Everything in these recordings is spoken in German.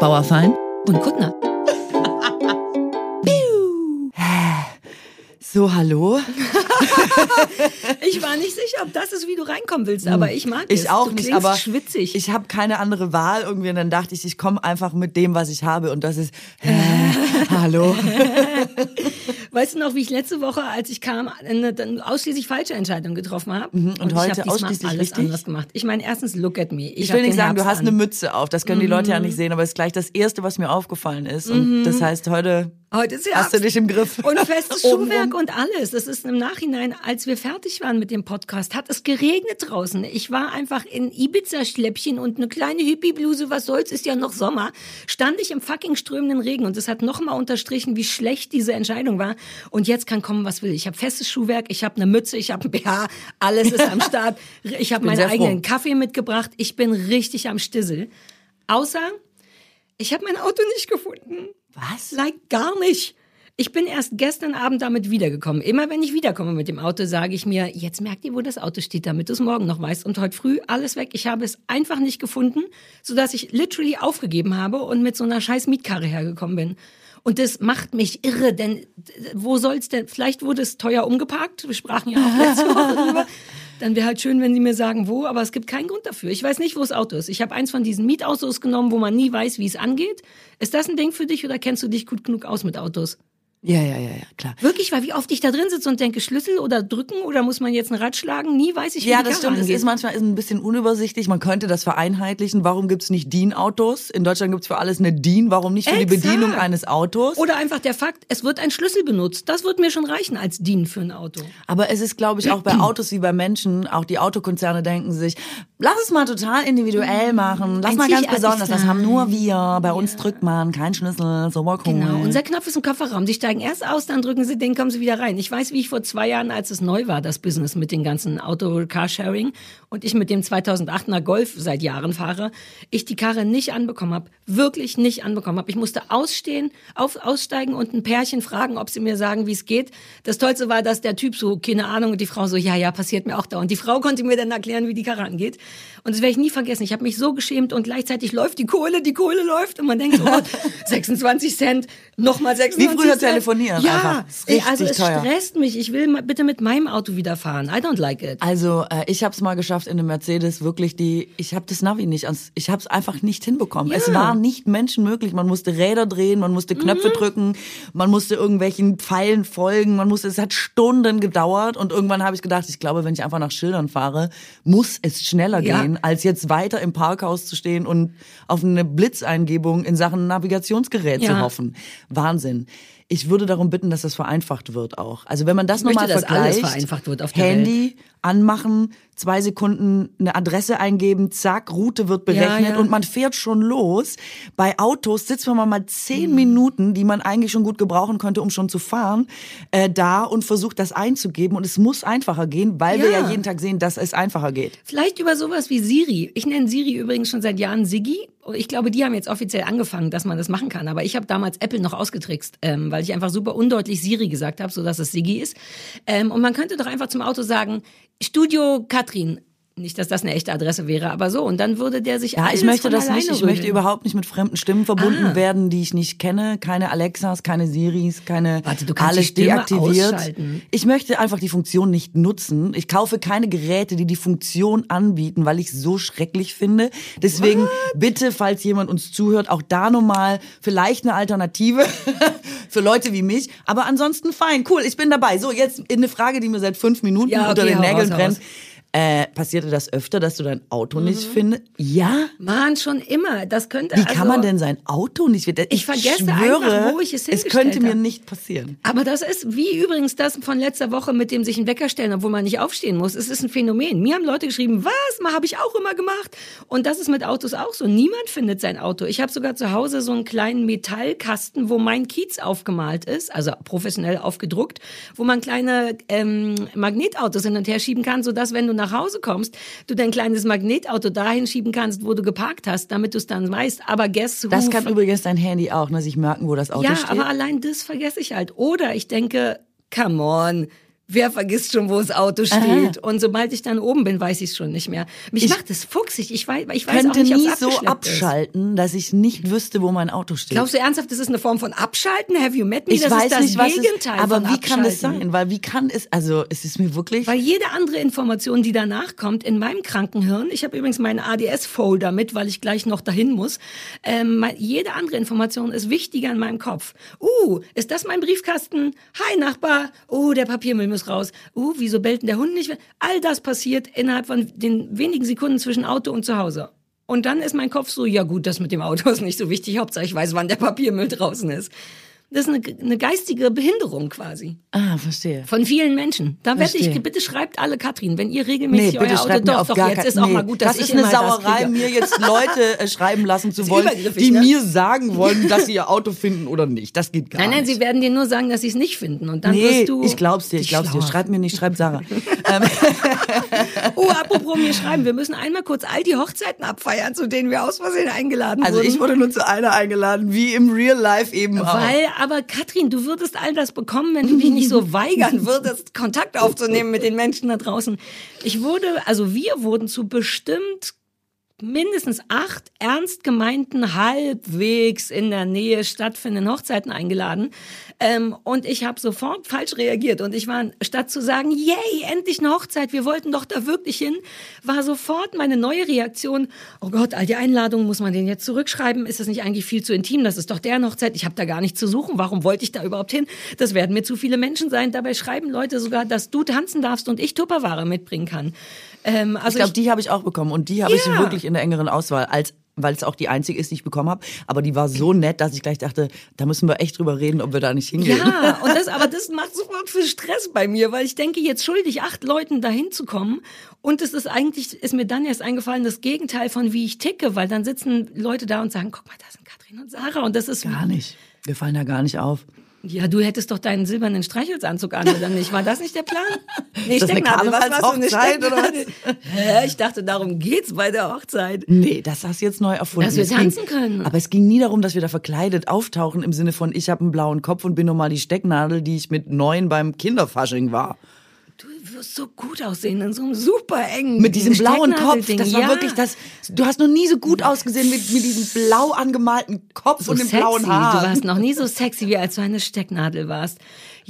Bauerfein und Kuttner. So, hallo? ich war nicht sicher, ob das ist, wie du reinkommen willst, aber ich mag ich es. auch du nicht, aber schwitzig. ich habe keine andere Wahl irgendwie und dann dachte ich, ich komme einfach mit dem, was ich habe und das ist äh, hallo. weißt du noch, wie ich letzte Woche, als ich kam, eine, eine ausschließlich falsche Entscheidung getroffen habe? Mhm, und ich heute hab diesmal ausschließlich alles richtig? anders gemacht. Ich meine, erstens, look at me. Ich, Ich will nicht sagen, du Herbst hast eine an. Mütze auf, das können die Leute ja nicht sehen, aber es ist gleich das erste, was mir aufgefallen ist und das heißt, heute Heute ist hast du dich im Griff. Und festes Schuhwerk und alles. Das ist im Nachhinein, als wir fertig waren mit dem Podcast, hat es geregnet draußen. Ich war einfach in Ibiza-Schläppchen und eine kleine Hippie-Bluse, was soll's, ist ja noch Sommer. Stand ich im fucking strömenden Regen und das hat nochmal unterstrichen, wie schlecht diese Entscheidung war. Und jetzt kann kommen, was will. Ich habe festes Schuhwerk, ich habe eine Mütze, ich habe ein BH, alles ist am Start. Ich habe meinen eigenen Kaffee mitgebracht. Ich bin richtig am Stissel. Außer, ich habe mein Auto nicht gefunden. Was? Like gar nicht. Ich bin erst gestern Abend damit wiedergekommen. Immer wenn ich wiederkomme mit dem Auto, sage ich mir, jetzt merkt ihr, wo das Auto steht, damit du es morgen noch weißt. Und heute früh alles weg. Ich habe es einfach nicht gefunden, sodass ich literally aufgegeben habe und mit so einer scheiß Mietkarre hergekommen bin. Und das macht mich irre, denn wo soll's denn? Vielleicht wurde es teuer umgeparkt. Wir sprachen ja auch letzte Woche drüber. Dann wäre halt schön, wenn sie mir sagen, wo, aber es gibt keinen Grund dafür. Ich weiß nicht, wo das Auto ist. Ich habe eins von diesen Mietautos genommen, wo man nie weiß, wie es angeht. Ist das ein Ding für dich oder kennst du dich gut genug aus mit Autos? Ja, ja, ja, ja, klar. Wirklich, weil wie oft ich da drin sitze und denke, Schlüssel oder drücken oder muss man jetzt ein Rad schlagen? Nie weiß ich, wie Ja, die das stimmt. Es angeht. ist manchmal ist ein bisschen unübersichtlich. Man könnte das vereinheitlichen. Warum gibt's nicht DIN-Autos? In Deutschland gibt's für alles eine DIN. Warum nicht für die Exakt. Bedienung eines Autos? Oder einfach der Fakt, es wird ein Schlüssel benutzt. Das wird mir schon reichen als DIN für ein Auto. Aber es ist, glaube ich, auch bei Autos wie bei Menschen, auch die Autokonzerne denken sich, lass es mal total individuell machen, lass mal ganz besonders, das haben nur wir, bei uns drückt man keinen Schlüssel, so mal cool. Genau. Unser Knopf ist im Kofferraum. Sie steigen erst aus, dann drücken sie den, kommen sie wieder rein. Ich weiß, wie ich vor zwei Jahren, als es neu war, das Business mit den ganzen Auto-Carsharing und ich mit dem 2008er Golf seit Jahren fahre, ich die Karre nicht anbekommen habe. Wirklich nicht anbekommen habe. Ich musste ausstehen, auf, aussteigen und ein Pärchen fragen, ob sie mir sagen, wie es geht. Das Tollste war, dass der Typ so, keine Ahnung, und die Frau so, ja, ja, passiert mir auch da. Und die Frau konnte mir dann erklären, wie die Karre angeht. Und das werde ich nie vergessen. Ich habe mich so geschämt und gleichzeitig läuft die Kohle, die Kohle läuft und man denkt, oh Gott, 26 Cent, nochmal 26 Wie früher Cent. Telefonieren Ja, einfach. Ey, also es teuer. stresst mich. Ich will mal bitte mit meinem Auto wieder fahren. I don't like it. Also äh, ich habe es mal geschafft in einem Mercedes wirklich die ich habe das Navi nicht ich habe es einfach nicht hinbekommen. Es war nicht menschenmöglich. Man musste Räder drehen, man musste Knöpfe Mhm. drücken, man musste irgendwelchen Pfeilen folgen, man musste es hat Stunden gedauert und irgendwann habe ich gedacht, ich glaube, wenn ich einfach nach Schildern fahre, muss es schneller Ja. gehen, als jetzt weiter im Parkhaus zu stehen und auf eine Blitzeingebung in Sachen Navigationsgerät zu Ja. hoffen. Wahnsinn. Ich würde darum bitten, dass das vereinfacht wird auch. Also wenn man das nochmal dass alles vergleicht, vereinfacht wird auf der Handy anmachen, zwei Sekunden eine Adresse eingeben, zack, Route wird berechnet Ja, ja. und man fährt schon los. Bei Autos sitzt man mal Mhm. zehn Minuten, die man eigentlich schon gut gebrauchen könnte, um schon zu fahren, äh, da und versucht das einzugeben und es muss einfacher gehen, weil wir Ja. ja jeden Tag sehen, dass es einfacher geht. Vielleicht über sowas wie Siri. Ich nenne Siri übrigens schon seit Jahren Siggi. Ich glaube, die haben jetzt offiziell angefangen, dass man das machen kann. Aber ich habe damals Apple noch ausgetrickst, ähm, weil ich einfach super undeutlich Siri gesagt habe, sodass es Siggi ist. Ähm, und man könnte doch einfach zum Auto sagen, Studio Katrin. Nicht, dass das eine echte Adresse wäre, aber so. Und dann würde der sich Ja, ich möchte das nicht. Ich möchte überhaupt nicht mit fremden Stimmen verbunden Ah. werden, die ich nicht kenne. Keine Alexas, keine Siris, keine Warte, du kannst alles die Stimme deaktiviert. ausschalten. Ich möchte einfach die Funktion nicht nutzen. Ich kaufe keine Geräte, die die Funktion anbieten, weil ich so schrecklich finde. Deswegen bitte, falls jemand uns zuhört, auch da nochmal vielleicht eine Alternative für Leute wie mich. Aber ansonsten fein, cool, ich bin dabei. So, jetzt eine Frage, die mir seit fünf Minuten Ja, unter okay, den hau Nägeln brennt. raus. Äh, passierte das öfter, dass du dein Auto nicht findest? Ja? Mann, schon immer. Das könnte Wie also, kann man denn sein Auto nicht finden? Ich vergesse schwöre, einfach, wo ich es Es hingestellt könnte mir habe. nicht passieren. Aber das ist wie übrigens das von letzter Woche mit dem sich einen Wecker stellen, obwohl man nicht aufstehen muss. Es ist ein Phänomen. Mir haben Leute geschrieben, was, mal habe ich auch immer gemacht. Und das ist mit Autos auch so. Niemand findet sein Auto. Ich habe sogar zu Hause so einen kleinen Metallkasten, wo mein Kiez aufgemalt ist, also professionell aufgedruckt, wo man kleine ähm, Magnetautos hin und her schieben kann, sodass wenn du nach Hause kommst, du dein kleines Magnetauto dahin schieben kannst, wo du geparkt hast, damit du es dann weißt. Aber guess who? Das kann übrigens dein Handy auch, ne, sich merken, wo das Auto Ja, steht. aber allein das vergesse ich halt. Oder ich denke, come on, Wer vergisst schon, wo das Auto steht? Und sobald ich dann oben bin, weiß ich es schon nicht mehr. Mich Ich macht das fuchsig. Ich weiß, ich weiß könnte auch nicht, nie so abgeschleppt ist. abschalten, dass ich nicht wüsste, wo mein Auto steht. Glaubst du ernsthaft, das ist eine Form von Abschalten? Have you met me? ich das weiß ist das nicht, was Gegenteil aber von wie kann es Abschalten. sein? Weil wie kann es, also es ist mir wirklich, Weil jede andere Information, die danach kommt, in meinem Krankenhirn, ich habe übrigens meinen ADS-Folder mit, weil ich gleich noch dahin muss, ähm, jede andere Information ist wichtiger in meinem Kopf. Uh, ist das mein Briefkasten? Hi Nachbar. Uh, der Papiermüll muss raus. Uh, wieso bellt denn der Hund nicht? All das passiert innerhalb von den wenigen Sekunden zwischen Auto und zu Hause. Und dann ist mein Kopf so, ja gut, das mit dem Auto ist nicht so wichtig, Hauptsache ich weiß, wann der Papiermüll draußen ist. Das ist eine, eine geistige Behinderung quasi. ah, verstehe. Von vielen Menschen. Da werde ich, bitte schreibt alle Katrin, wenn ihr Nee, regelmäßig bitte euer Auto doch, auf doch, jetzt kein- ist auch nee, mal gut, dass das ich ist eine Sauerei, mir jetzt Leute äh, schreiben lassen zu wollen, die ne? mir sagen wollen, dass sie ihr Auto finden oder nicht. Das geht gar Nein, nein, nicht. sie werden dir nur sagen, dass sie es nicht finden. Und dann Nee, wirst du. ich glaub's dir, ich glaub's dir. Schreib mir nicht, schreib Sarah. Oh, apropos mir schreiben, wir müssen einmal kurz all die Hochzeiten abfeiern, zu denen wir aus Versehen eingeladen Also wurden. ich wurde nur zu einer eingeladen, wie im Real Life eben auch. Aber Katrin, du würdest all das bekommen, wenn du dich nicht so weigern würdest, Kontakt aufzunehmen mit den Menschen da draußen. Ich wurde, also wir wurden zu bestimmt mindestens acht ernst gemeinten, halbwegs in der Nähe stattfindenden Hochzeiten eingeladen. Ähm, und ich habe sofort falsch reagiert. Und ich war, statt zu sagen, yay, endlich eine Hochzeit, wir wollten doch da wirklich hin, war sofort meine neue Reaktion, oh Gott, all die Einladungen, muss man den jetzt zurückschreiben? Ist das nicht eigentlich viel zu intim? Das ist doch deren Hochzeit. Ich habe da gar nichts zu suchen. Warum wollte ich da überhaupt hin? Das werden mir zu viele Menschen sein. Dabei schreiben Leute sogar, dass du tanzen darfst und ich Tupperware mitbringen kann. Ähm, also Ich glaube, die habe ich auch bekommen und die habe ich Ja. wirklich in der engeren Auswahl, als weil es auch die einzige ist, die ich bekommen habe. Aber die war so nett, dass ich gleich dachte, da müssen wir echt drüber reden, ob wir da nicht hingehen. Ja, und das, aber das macht sofort für Stress bei mir, weil ich denke, jetzt schuldig acht Leuten dahin zu kommen. Und es ist eigentlich, ist mir dann erst eingefallen, das Gegenteil von wie ich ticke, weil dann sitzen Leute da und sagen, guck mal, da sind Katrin und Sarah und das ist Gar nicht. Wir fallen da gar nicht auf. Ja, du hättest doch deinen silbernen Streichholzanzug an, oder nicht? War das nicht der Plan? Nee, das eine Stecknadel, was eine Karnevalshochzeit, oder was? Stecknadel? Hä? Ich dachte, darum geht's bei der Hochzeit. Nee, das hast du jetzt neu erfunden. Dass wir tanzen können. Aber es ging nie darum, dass wir da verkleidet auftauchen im Sinne von, ich habe einen blauen Kopf und bin normal die Stecknadel, die ich mit neun beim Kinderfasching war. Wirst so gut aussehen in so einem super engen Mit diesem blauen Kopf, das war ja. wirklich das. Du hast noch nie so gut ausgesehen mit, mit diesem blau angemalten Kopf so und dem sexy. blauen Haar. Du warst noch nie so sexy, wie als du eine Stecknadel warst.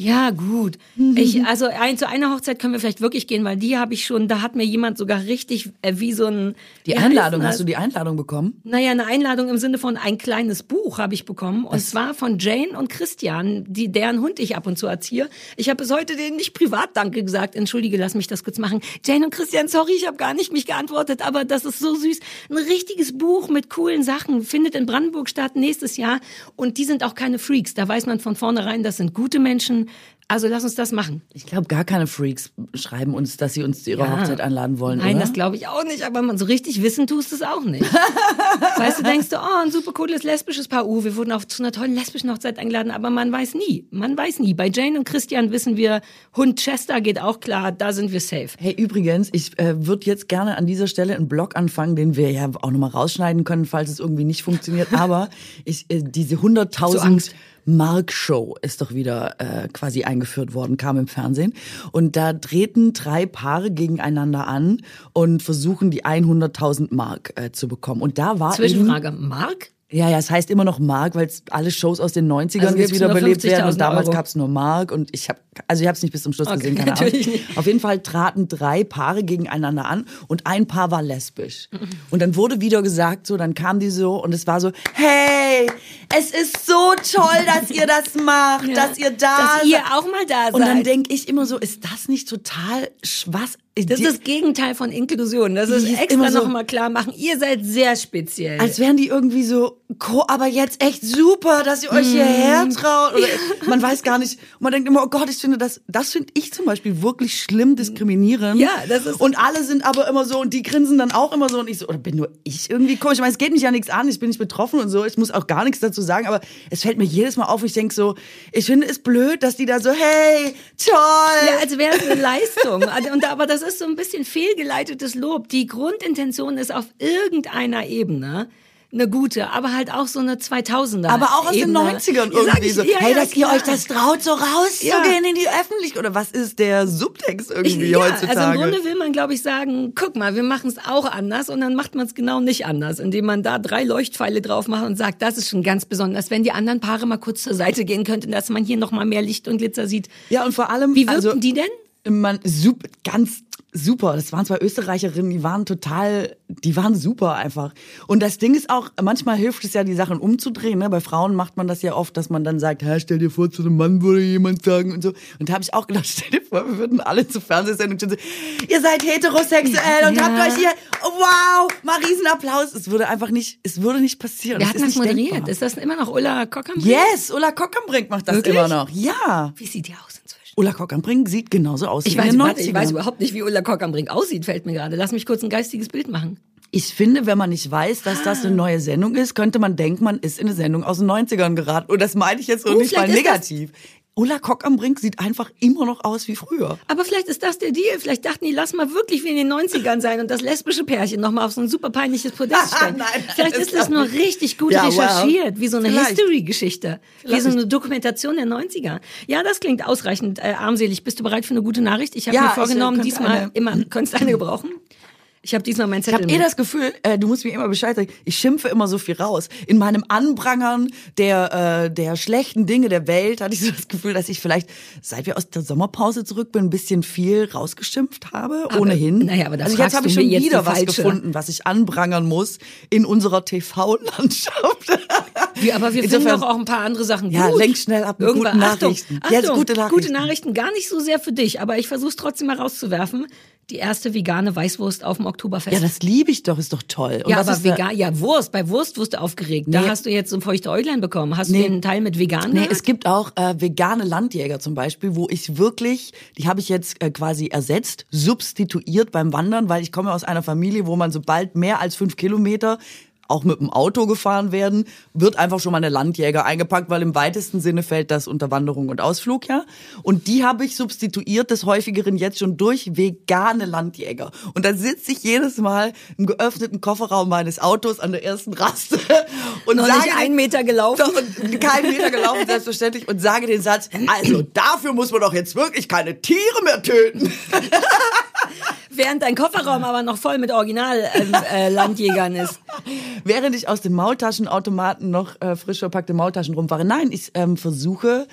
Ja, gut. Ich, also ein, zu einer Hochzeit können wir vielleicht wirklich gehen, weil die habe ich schon, da hat mir jemand sogar richtig äh, wie so ein... die Einladung, hast du die Einladung bekommen? Naja, eine Einladung im Sinne von ein kleines Buch habe ich bekommen. Und zwar von Jane und Christian, die, deren Hund ich ab und zu erziehe. Ich habe bis heute denen nicht privat Danke gesagt. Entschuldige, lass mich das kurz machen. Jane und Christian, sorry, ich habe gar nicht mich geantwortet, aber das ist so süß. Ein richtiges Buch mit coolen Sachen findet in Brandenburg statt nächstes Jahr. Und die sind auch keine Freaks. Da weiß man von vornherein, das sind gute Menschen. Also lass uns das machen. Ich glaube, gar keine Freaks schreiben uns, dass sie uns zu ihrer Ja. Hochzeit einladen wollen, Nein, oder? das glaube ich auch nicht, aber man so richtig wissen tust es auch nicht. weißt du, denkst du, oh, ein super cooles lesbisches Paar, uh, wir wurden auf zu einer tollen lesbischen Hochzeit eingeladen, aber man weiß nie, man weiß nie. Bei Jane und Christian wissen wir, Hund Chester geht auch klar, da sind wir safe. Hey, übrigens, ich äh, würde jetzt gerne an dieser Stelle einen Blog anfangen, den wir ja auch nochmal rausschneiden können, falls es irgendwie nicht funktioniert. Aber ich, äh, diese So 100.000 Angst. Mark Show ist doch wieder äh, quasi eingeführt worden, kam im Fernsehen. Und da treten drei Paare gegeneinander an und versuchen die 100.000 Mark äh, zu bekommen. Und da war eben, Zwischenfrage, Mark? Ja, ja, es heißt immer noch Mark, weil es alle Shows aus den 90ern Also jetzt wieder belebt werden 50.000 und damals Euro. gab's nur Mark und ich habe also ich habe es nicht bis zum Schluss Okay, gesehen, keine Ahnung. nicht. Auf jeden Fall traten drei Paare gegeneinander an und ein Paar war lesbisch. Und dann wurde wieder gesagt, so, dann kam die so und es war so, hey, es ist so toll, dass ihr das macht, dass ihr da Dass ihr seid. auch mal da seid. Und dann denke ich immer so, ist das nicht total was? Das ist das Gegenteil von Inklusion. Das ist extra immer so- noch mal klar machen. Ihr seid sehr speziell. Als wären die irgendwie so, aber jetzt echt super, dass ihr euch hierher Mhm. traut. Oder man weiß gar nicht. Und man denkt immer, oh Gott, ich finde das, das finde ich zum Beispiel wirklich schlimm diskriminierend. Ja, das ist- Und alle sind aber immer so und die grinsen dann auch immer so und ich so, oder bin nur ich irgendwie komisch? Ich meine, es geht mich ja nichts an, ich bin nicht betroffen und so, ich muss auch gar nichts dazu sagen, aber es fällt mir jedes Mal auf, ich denke so, ich finde es blöd, dass die da so, hey, toll. Ja, als wäre es eine Leistung. Also, Und, aber das ist so ein bisschen fehlgeleitetes Lob. Die Grundintention ist auf irgendeiner Ebene eine gute, aber halt auch so eine 2000er. Aber auch aus Ebene. den 90ern Ja, sag irgendwie ich, so. ja, hey, ja, dass ihr klar. euch das traut, so rauszugehen Ja. in die Öffentlichkeit. Oder was ist der Subtext irgendwie ja, heutzutage? Also im Grunde will man, glaube ich, sagen, guck mal, wir machen es auch anders und dann macht man es genau nicht anders, indem man da drei Leuchtpfeile drauf macht und sagt, das ist schon ganz besonders, wenn die anderen Paare mal kurz zur Seite gehen könnten, dass man hier noch mal mehr Licht und Glitzer sieht. ja, und vor allem. Wie wirkten also, die denn? Man, super, ganz super. Das waren zwei Österreicherinnen, die waren total, die waren super einfach. Und das Ding ist auch, manchmal hilft es ja, die Sachen umzudrehen. Ne? Bei Frauen macht man das ja oft, dass man dann sagt, Hä, stell dir vor, zu einem Mann würde jemand sagen und so. Und da habe ich auch gedacht, stell dir vor, wir würden alle zur Fernsehsendung stehen und so, ihr seid heterosexuell und Ja. habt euch hier, oh, wow, mal Riesenapplaus. Es würde einfach nicht, es würde nicht passieren. Wer hat das nicht moderiert? denkbar. Ist das immer noch Ulla Kockam? Yes, Ulla Kockernbrink macht das Wirklich? immer noch. Ja. Wie sieht die aus Ulla Kockernbrink sieht genauso aus Ich wie weiß, in den warte, 90ern. ich weiß überhaupt nicht, wie Ulla Kockam-Brink aussieht, fällt mir gerade. Lass mich kurz ein geistiges Bild machen. Ich finde, wenn man nicht weiß, dass das eine neue Sendung ist, könnte man denken, man ist in eine Sendung aus den 90ern geraten. Und das meine ich jetzt so nicht mal negativ. Ulla Kock am Brink sieht einfach immer noch aus wie früher. Aber vielleicht ist das der Deal. Vielleicht dachten die, lass mal wirklich wie in den 90ern sein und das lesbische Pärchen nochmal auf so ein super peinliches Podest stellen. Nein, vielleicht ist das nur richtig gut Ja, wow. recherchiert, wie so eine. History-Geschichte. Wie so eine Dokumentation der 90er. Ja, das klingt ausreichend äh, armselig. Bist du bereit für eine gute Nachricht? Ich habe Ja, mir äh, vorgenommen, diesmal eine- immer, könntest du eine gebrauchen? Ich habe diesmal Ich Zettel habe eh das Gefühl, äh, du musst mir immer Bescheid sagen, ich schimpfe immer so viel raus. In meinem Anprangern der, äh, der schlechten Dinge der Welt hatte ich so das Gefühl, dass ich vielleicht, seit wir aus der Sommerpause zurück bin, ein bisschen viel rausgeschimpft habe, Aber- ohnehin. naja, aber da also jetzt habe ich schon wieder was falsche. gefunden, was ich anprangern muss in unserer TV-Landschaft. Ja, aber wir finden Insofern- doch auch ein paar andere Sachen Ja, gut. lenk schnell ab Irgendwann, guten Achtung, Nachrichten. Achtung, Jetzt gute Nachrichten. Gute Nachrichten, gar nicht so sehr für dich, aber ich versuche trotzdem mal rauszuwerfen. Die erste vegane Weißwurst auf dem Oktoberfest. Ja, das liebe ich doch, ist doch toll. Und Ja, was aber ist da- vegan, ja, Wurst, bei Wurst wirst du aufgeregt. Da Nee. hast du jetzt so ein feuchte Äuglein bekommen. Hast Nee. du den Teil mit vegan? Nee, es gibt auch äh, vegane Landjäger zum Beispiel, wo ich wirklich, die habe ich jetzt äh, quasi ersetzt, substituiert beim Wandern, weil ich komme aus einer Familie, wo man sobald mehr als fünf Kilometer auch mit dem Auto gefahren werden, wird einfach schon mal eine Landjäger eingepackt, weil im weitesten Sinne fällt das unter Wanderung und Ausflug, ja. Und die habe ich substituiert, des häufigeren jetzt schon durch vegane Landjäger. Und dann sitze ich jedes Mal im geöffneten Kofferraum meines Autos an der ersten Raste und Noch sage nicht einen Meter gelaufen. und keinen Meter gelaufen, selbstverständlich, und sage den Satz, also dafür muss man doch jetzt wirklich keine Tiere mehr töten. Während dein Kofferraum aber noch voll mit Original ähm, äh, Landjägern ist. Während ich aus dem Maultaschenautomaten noch äh, frisch verpackte Maultaschen rumfahre. Nein, ich ähm, versuche,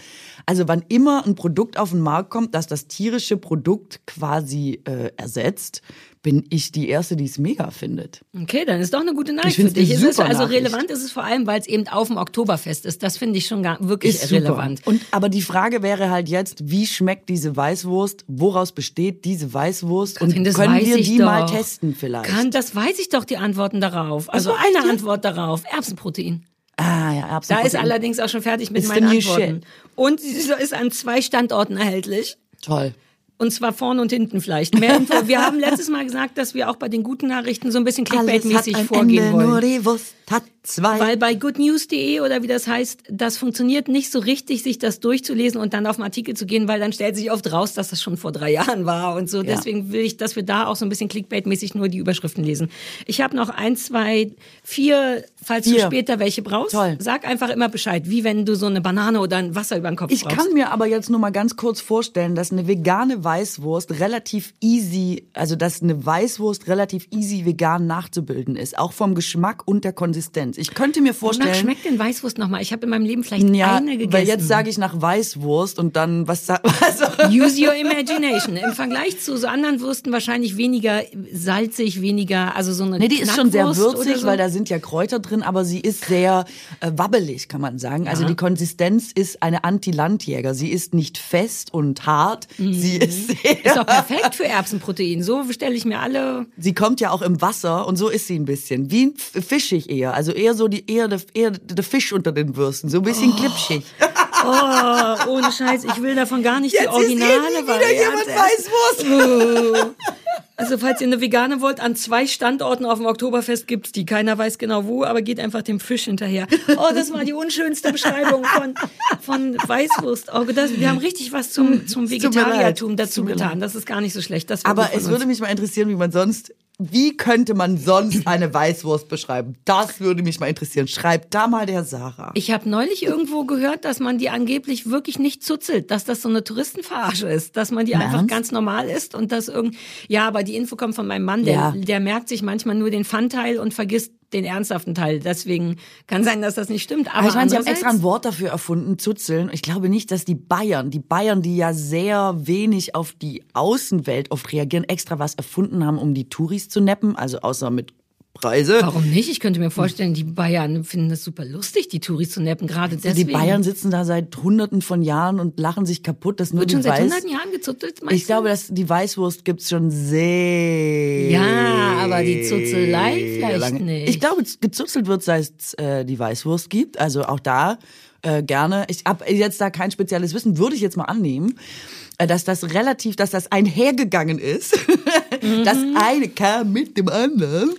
also wann immer ein Produkt auf den Markt kommt, das das tierische Produkt quasi äh, ersetzt, bin ich die Erste, die es mega findet. Okay, dann ist doch eine gute Nachricht Ich für dich. Ist es, super also Nachricht. relevant ist es vor allem, weil es eben auf dem Oktoberfest ist. Das finde ich schon gar, wirklich Ist super. relevant. Und aber die Frage wäre halt jetzt, wie schmeckt diese Weißwurst? Woraus besteht diese Weißwurst? Katrin, und können wir die doch. mal testen vielleicht? Kann, das weiß ich doch die Antworten darauf. Also Was eine? Antwort darauf. Erbsenprotein. ah ja, Da Erbsenprotein. ist allerdings auch schon fertig mit It's meinen Antworten. shit. Und sie ist an zwei Standorten erhältlich. toll. Und zwar vorne und hinten vielleicht. Mehr Info. Wir haben letztes Mal gesagt, dass wir auch bei den guten Nachrichten so ein bisschen Clickbait-mäßig vorgehen Ende, wollen. Nur die Wurst hat zwei. Weil bei goodnews.de oder wie das heißt, das funktioniert nicht so richtig, sich das durchzulesen und dann auf einen Artikel zu gehen, weil dann stellt sich oft raus, dass das schon vor drei Jahren war und so. Ja. Deswegen will ich, dass wir da auch so ein bisschen Clickbait-mäßig nur die Überschriften lesen. Ich habe noch ein, zwei, vier, falls du Vier. später welche brauchst. Toll. Sag einfach immer Bescheid, wie wenn du so eine Banane oder ein Wasser über den Kopf ich brauchst. kann mir aber jetzt nur mal ganz kurz vorstellen, dass eine vegane Weißwurst relativ easy, also dass eine Weißwurst relativ easy vegan nachzubilden ist, auch vom Geschmack und der Konsistenz. Ich könnte mir Wonach vorstellen, schmeckt denn Weißwurst nochmal? Ich habe in meinem Leben vielleicht ja, eine gegessen. weil jetzt sage ich nach Weißwurst und dann was also, Use your imagination. Im Vergleich zu so anderen Würsten wahrscheinlich weniger salzig, weniger, also so eine Nee, die ist schon sehr würzig, so. weil da sind ja Kräuter drin, aber sie ist sehr äh, wabbelig, kann man sagen. Also die Konsistenz ist eine Anti-Landjäger. Sie ist nicht fest und hart. Sie ist sehr, Mhm. ist doch perfekt für Erbsenprotein. So stelle ich mir alle. sie kommt ja auch im Wasser und so ist sie ein bisschen. Wie fischig eher. Also eher so die, eher der, eher der Fisch unter den Würsten. So ein bisschen glitschig. Oh, ohne Scheiß, ich will davon gar nicht die Jetzt ist originale nie wieder jemand. Weißwurst. Also falls ihr eine vegane wollt, an zwei Standorten auf dem Oktoberfest gibt's die. Keiner weiß genau wo, aber geht einfach dem Fisch hinterher. Oh, das war die unschönste Beschreibung von, von Weißwurst. Oh, das, wir haben richtig was zum, zum. Vegetariertum dazu getan. Das ist gar nicht so schlecht. Aber es uns. würde mich mal interessieren, wie man sonst wie könnte man sonst eine Weißwurst beschreiben? Das würde mich mal interessieren. Schreibt da mal der Sarah. Ich habe neulich irgendwo gehört, dass man die angeblich wirklich nicht zuzelt, dass das so eine Touristenverarsche ist, dass man die einfach Ernst? ganz normal isst und das irgend ja, aber die Info kommt von meinem Mann, der, Ja. der merkt sich manchmal nur den Fun-Teil und vergisst den ernsthaften Teil. Deswegen kann sein, dass das nicht stimmt. Aber Aber ich meine, sie haben extra ein Wort dafür erfunden, zuzeln. Ich glaube nicht, dass die Bayern, die Bayern, die ja sehr wenig auf die Außenwelt oft reagieren, extra was erfunden haben, um die Touris zu neppen. Also außer mit Preise. Warum nicht? Ich könnte mir vorstellen, die Bayern finden das super lustig, die Touris zu neppen. Gerade deswegen. Die Bayern sitzen da seit hunderten von Jahren und lachen sich kaputt, dass nur wird schon seit Weiß... hunderten Jahren gezuzelt. meinst Ich glaube, dass die Weißwurst gibt's schon sehr Ja, aber die Zuzelei vielleicht lange. nicht. Ich glaube, gezuzelt wird, seit es äh, die Weißwurst gibt. Also auch da äh, gerne. Ich habe jetzt da kein spezielles Wissen, würde ich jetzt mal annehmen, äh, dass das relativ, dass das einhergegangen ist. Das eine kam mit dem anderen.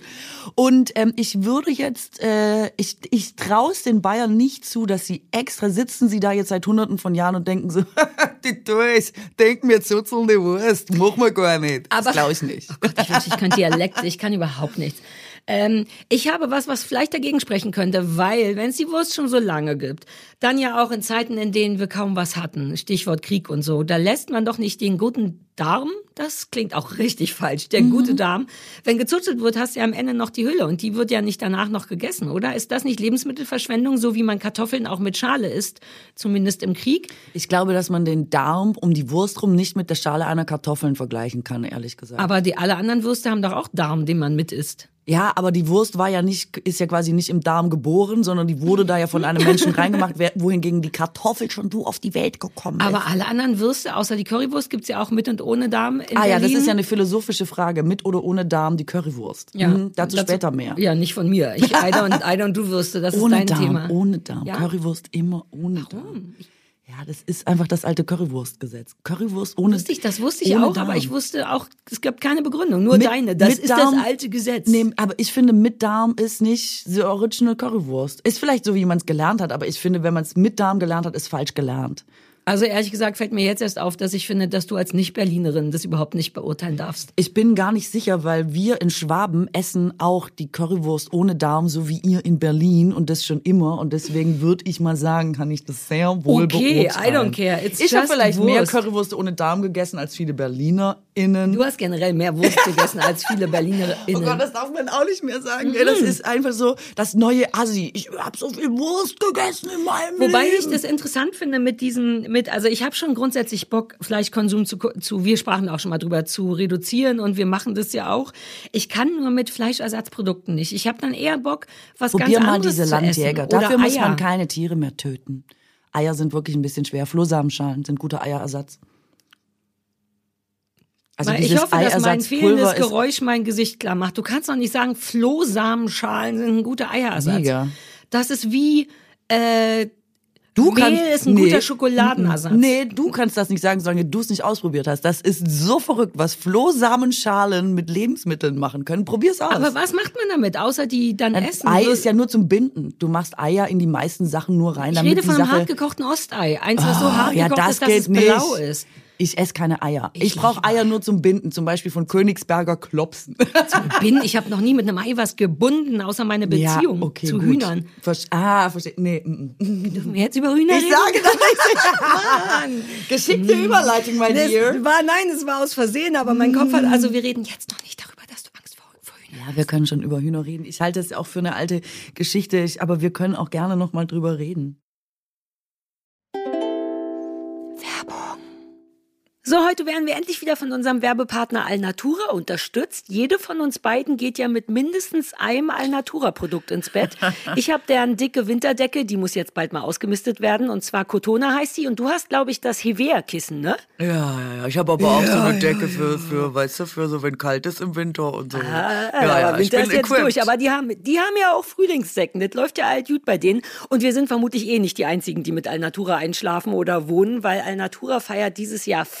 Und ähm, ich würde jetzt, äh, ich, ich traue es den Bayern nicht zu, dass sie extra sitzen, sie da jetzt seit hunderten von Jahren und denken so, die Toys, denken mir zuzelnde Wurst, machen wir gar nicht. Aber- das glaube ich nicht. Oh Gott, ich wünschte, ich könnte Dialekte, ich kann überhaupt nichts. Ähm, ich habe was, was vielleicht dagegen sprechen könnte, weil, wenn es die Wurst schon so lange gibt, dann ja auch in Zeiten, in denen wir kaum was hatten, Stichwort Krieg und so, da lässt man doch nicht den guten Darm, das klingt auch richtig falsch, der gute Darm, wenn gezuzelt wird, hast du ja am Ende noch die Hülle und die wird ja nicht danach noch gegessen, oder? Ist das nicht Lebensmittelverschwendung, so wie man Kartoffeln auch mit Schale isst, zumindest im Krieg? Ich glaube, dass man den Darm um die Wurst rum nicht mit der Schale einer Kartoffeln vergleichen kann, ehrlich gesagt. Aber die alle anderen Würste haben doch auch Darm, den man mit isst. Ja, aber die Wurst war ja nicht, ist ja quasi nicht im Darm geboren, sondern die wurde da ja von einem Menschen reingemacht, wohingegen die Kartoffel schon so auf die Welt gekommen ist. Aber alle anderen Würste, außer die Currywurst, gibt's ja auch mit und ohne Darm in ah ja, das Berlin. ist ja eine philosophische Frage. Mit oder ohne Darm die Currywurst. Ja, Mhm, dazu, später mehr. Ja, nicht von mir. Ich Eider und Eider und du Würste, das ohne ist dein Darm, Thema. ohne Darm. Ja? Currywurst immer ohne Darm. Ja, das ist einfach das alte Currywurstgesetz. Currywurst ohne Wusste ich, das wusste ich auch, Darm. aber ich wusste auch, es gab keine Begründung, nur Mit- deine. Das ist Darm- das alte Gesetz. Nee, aber ich finde, mit Darm ist nicht the original Currywurst. Ist vielleicht so, wie man es gelernt hat, aber ich finde, wenn man es mit Darm gelernt hat, ist falsch gelernt. Also ehrlich gesagt fällt mir jetzt erst auf, dass ich finde, dass du als Nicht-Berlinerin das überhaupt nicht beurteilen darfst. Ich bin gar nicht sicher, weil wir in Schwaben essen auch die Currywurst ohne Darm, so wie ihr in Berlin und das schon immer. Und deswegen würde ich mal sagen, kann ich das sehr wohl Okay, beurteilen. I don't care. It's ich habe vielleicht mehr Wurst. Currywurst ohne Darm gegessen als viele BerlinerInnen. Du hast generell mehr Wurst gegessen als viele BerlinerInnen. Oh Gott, das darf man auch nicht mehr sagen. ey. Das ist einfach so das neue Assi. Ich habe so viel Wurst gegessen in meinem Wobei Leben. ich das interessant finde mit diesem, mit, also ich habe schon grundsätzlich Bock, Fleischkonsum zu, zu, wir sprachen auch schon mal drüber, zu reduzieren und wir machen das ja auch. Ich kann nur mit Fleischersatzprodukten nicht. Ich habe dann eher Bock, was Probier ganz mal anderes diese zu Landjäger. Essen. Oder Dafür muss man keine Tiere mehr töten. Eier sind wirklich ein bisschen schwer. Flohsamenschalen sind guter Eierersatz. Also Weil ich hoffe, dass mein fehlendes Geräusch mein Gesicht klar macht. Du kannst doch nicht sagen, Flohsamenschalen sind ein guter Eierersatz. Mega. Das ist wie äh, Du Mehl kannst, ist ein guter Schokoladenersatz. Nee, du kannst das nicht sagen, solange du es nicht ausprobiert hast. Das ist so verrückt, was Flohsamenschalen mit Lebensmitteln machen können. Probier's aus. Aber was macht man damit, außer die dann Ein essen? Ei So- ist ja nur zum Binden. Du machst Eier in die meisten Sachen nur rein, ich damit rede die von einem Sache hartgekochten Ostei. Eins, was so Ah, hart ja, gekocht das ist, dass es blau nicht. ist. Ich esse keine Eier. Ich, Ich brauche Eier nur zum Binden, zum Beispiel von Königsberger Klopsen. Bin, ich habe noch nie mit einem Ei was gebunden, außer meine Beziehung ja, okay, zu gut. Hühnern. Verste- ah, verstehe. Nee, mm, mm. Wir jetzt über Hühner Ich reden? sage das nicht. Geschickte Überleitung, my Das dear. war, nein, es war aus Versehen, aber mein Kopf hat, also wir reden jetzt noch nicht darüber, dass du Angst vor, vor Hühnern Ja, wir können schon über Hühner reden. Ich halte es auch für eine alte Geschichte, ich, aber wir können auch gerne noch mal drüber reden. So, heute werden wir endlich wieder von unserem Werbepartner Alnatura unterstützt. Jede von uns beiden geht ja mit mindestens einem Alnatura-Produkt ins Bett. Ich habe deren dicke Winterdecke, die muss jetzt bald mal ausgemistet werden. Und zwar Cotona heißt sie. Und du hast, glaube ich, das Hevea-Kissen, ne? Ja, ja, ja. Ich habe aber auch so eine Decke für, für, weißt du, für so, wenn kalt ist im Winter und so. Ah, aber Winter ist jetzt durch. Aber die haben, die haben ja auch Frühlingssäcken. Das läuft ja alt gut bei denen. Und wir sind vermutlich eh nicht die Einzigen, die mit Alnatura einschlafen oder wohnen, weil Alnatura feiert dieses Jahr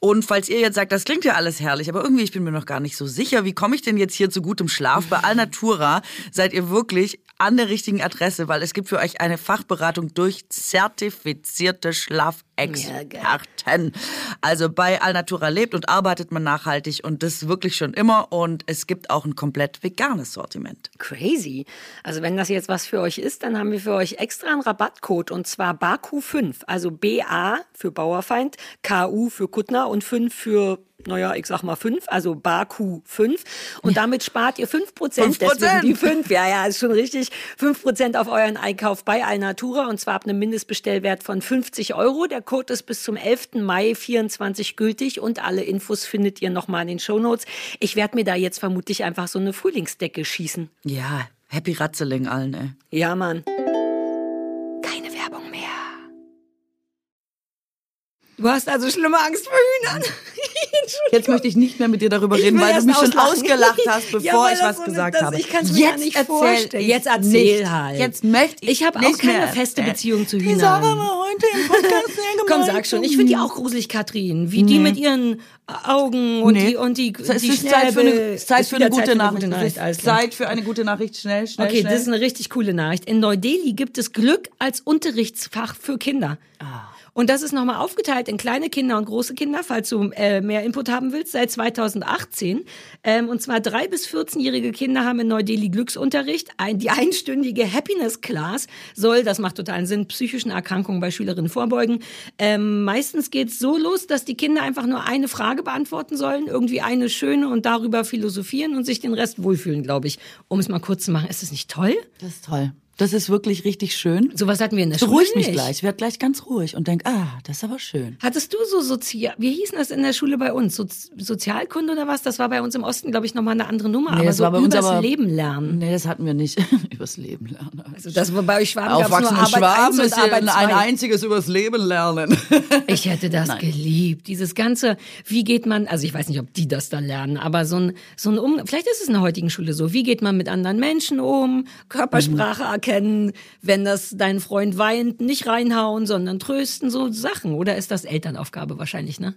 Und falls ihr jetzt sagt, das klingt ja alles herrlich, aber irgendwie ich bin mir noch gar nicht so sicher, wie komme ich denn jetzt hier zu gutem Schlaf? Bei Alnatura seid ihr wirklich an der richtigen Adresse, weil es gibt für euch eine Fachberatung durch zertifizierte Schlafexperten. Also bei Alnatura lebt und arbeitet man nachhaltig und das wirklich schon immer und es gibt auch ein komplett veganes Sortiment. Crazy. Also wenn das jetzt was für euch ist, dann haben wir für euch extra einen Rabattcode und zwar BAKU5, also BA für Bauerfeind, KU für Kuttner und 5 für naja, ich sag mal fünf, also Baku fünf. Und damit spart ihr fünf Prozent. Deswegen die fünf, ja, ja, ist schon richtig. Fünf Prozent auf euren Einkauf bei Alnatura und zwar ab einem Mindestbestellwert von 50 Euro. Der Code ist bis zum 11. Mai 24 gültig und alle Infos findet ihr nochmal in den Shownotes. Ich werde mir da jetzt vermutlich einfach so eine Frühlingsdecke schießen. Ja, Happy Ratzeling allen, ey. Ja, Mann. Du hast also schlimme Angst vor Hühnern. Jetzt möchte ich nicht mehr mit dir darüber reden, weil du mich schon ausgelacht hast, bevor ja, ich was so gesagt habe. Ich kann es mir nicht erzähl, vorstellen. Jetzt erzähl nicht. halt. Jetzt möchte ich Ich habe auch keine feste Beziehung zu Hühnern. Die Sarah war heute im Podcast sehr Komm, sag schon. Ich finde die auch gruselig, Katrin. Wie nee. die mit ihren Augen und nee. die und die, es ist Zeit für eine, Zeit für eine gute Nachricht. Zeit für eine gute Nachricht. Schnell, schnell, Okay, das ist eine richtig coole Nachricht. In Neu-Delhi gibt es Glück als Unterrichtsfach für Kinder. Ah. Und das ist nochmal aufgeteilt in kleine Kinder und große Kinder, falls du äh, mehr Input haben willst, seit 2018. Ähm, und zwar drei bis 14-jährige Kinder haben in Neu-Delhi Glücksunterricht. Ein, die einstündige Happiness Class soll, das macht totalen Sinn, psychischen Erkrankungen bei Schülerinnen vorbeugen. Ähm, meistens geht's so los, dass die Kinder einfach nur eine Frage beantworten sollen, irgendwie eine schöne und darüber philosophieren und sich den Rest wohlfühlen, glaube ich. Um es mal kurz zu machen. Ist das nicht toll? Das ist toll. Das ist wirklich richtig schön. Sowas hatten wir in der Schule. Beruhigt mich gleich. Ich werde gleich ganz ruhig und denk, ah, das ist aber schön. Hattest du so sozial, wie hieß das in der Schule bei uns? So, Sozialkunde oder was? Das war bei uns im Osten, glaube ich, nochmal eine andere Nummer. Nee, aber das so war bei uns übers aber, Leben lernen. Nee, das hatten wir nicht. übers Leben lernen. Also das war bei euch Schwaben Aufwachsen nur Schwaben ist Arbeit ein einziges übers Leben lernen. ich hätte das Nein. geliebt. Dieses ganze, wie geht man, also ich weiß nicht, ob die das da lernen, aber so ein, so ein um, vielleicht ist es in der heutigen Schule so, wie geht man mit anderen Menschen um, Körpersprache mhm. Erkennen, wenn das dein Freund weint, nicht reinhauen, sondern trösten, so Sachen. Oder ist das Elternaufgabe wahrscheinlich, ne?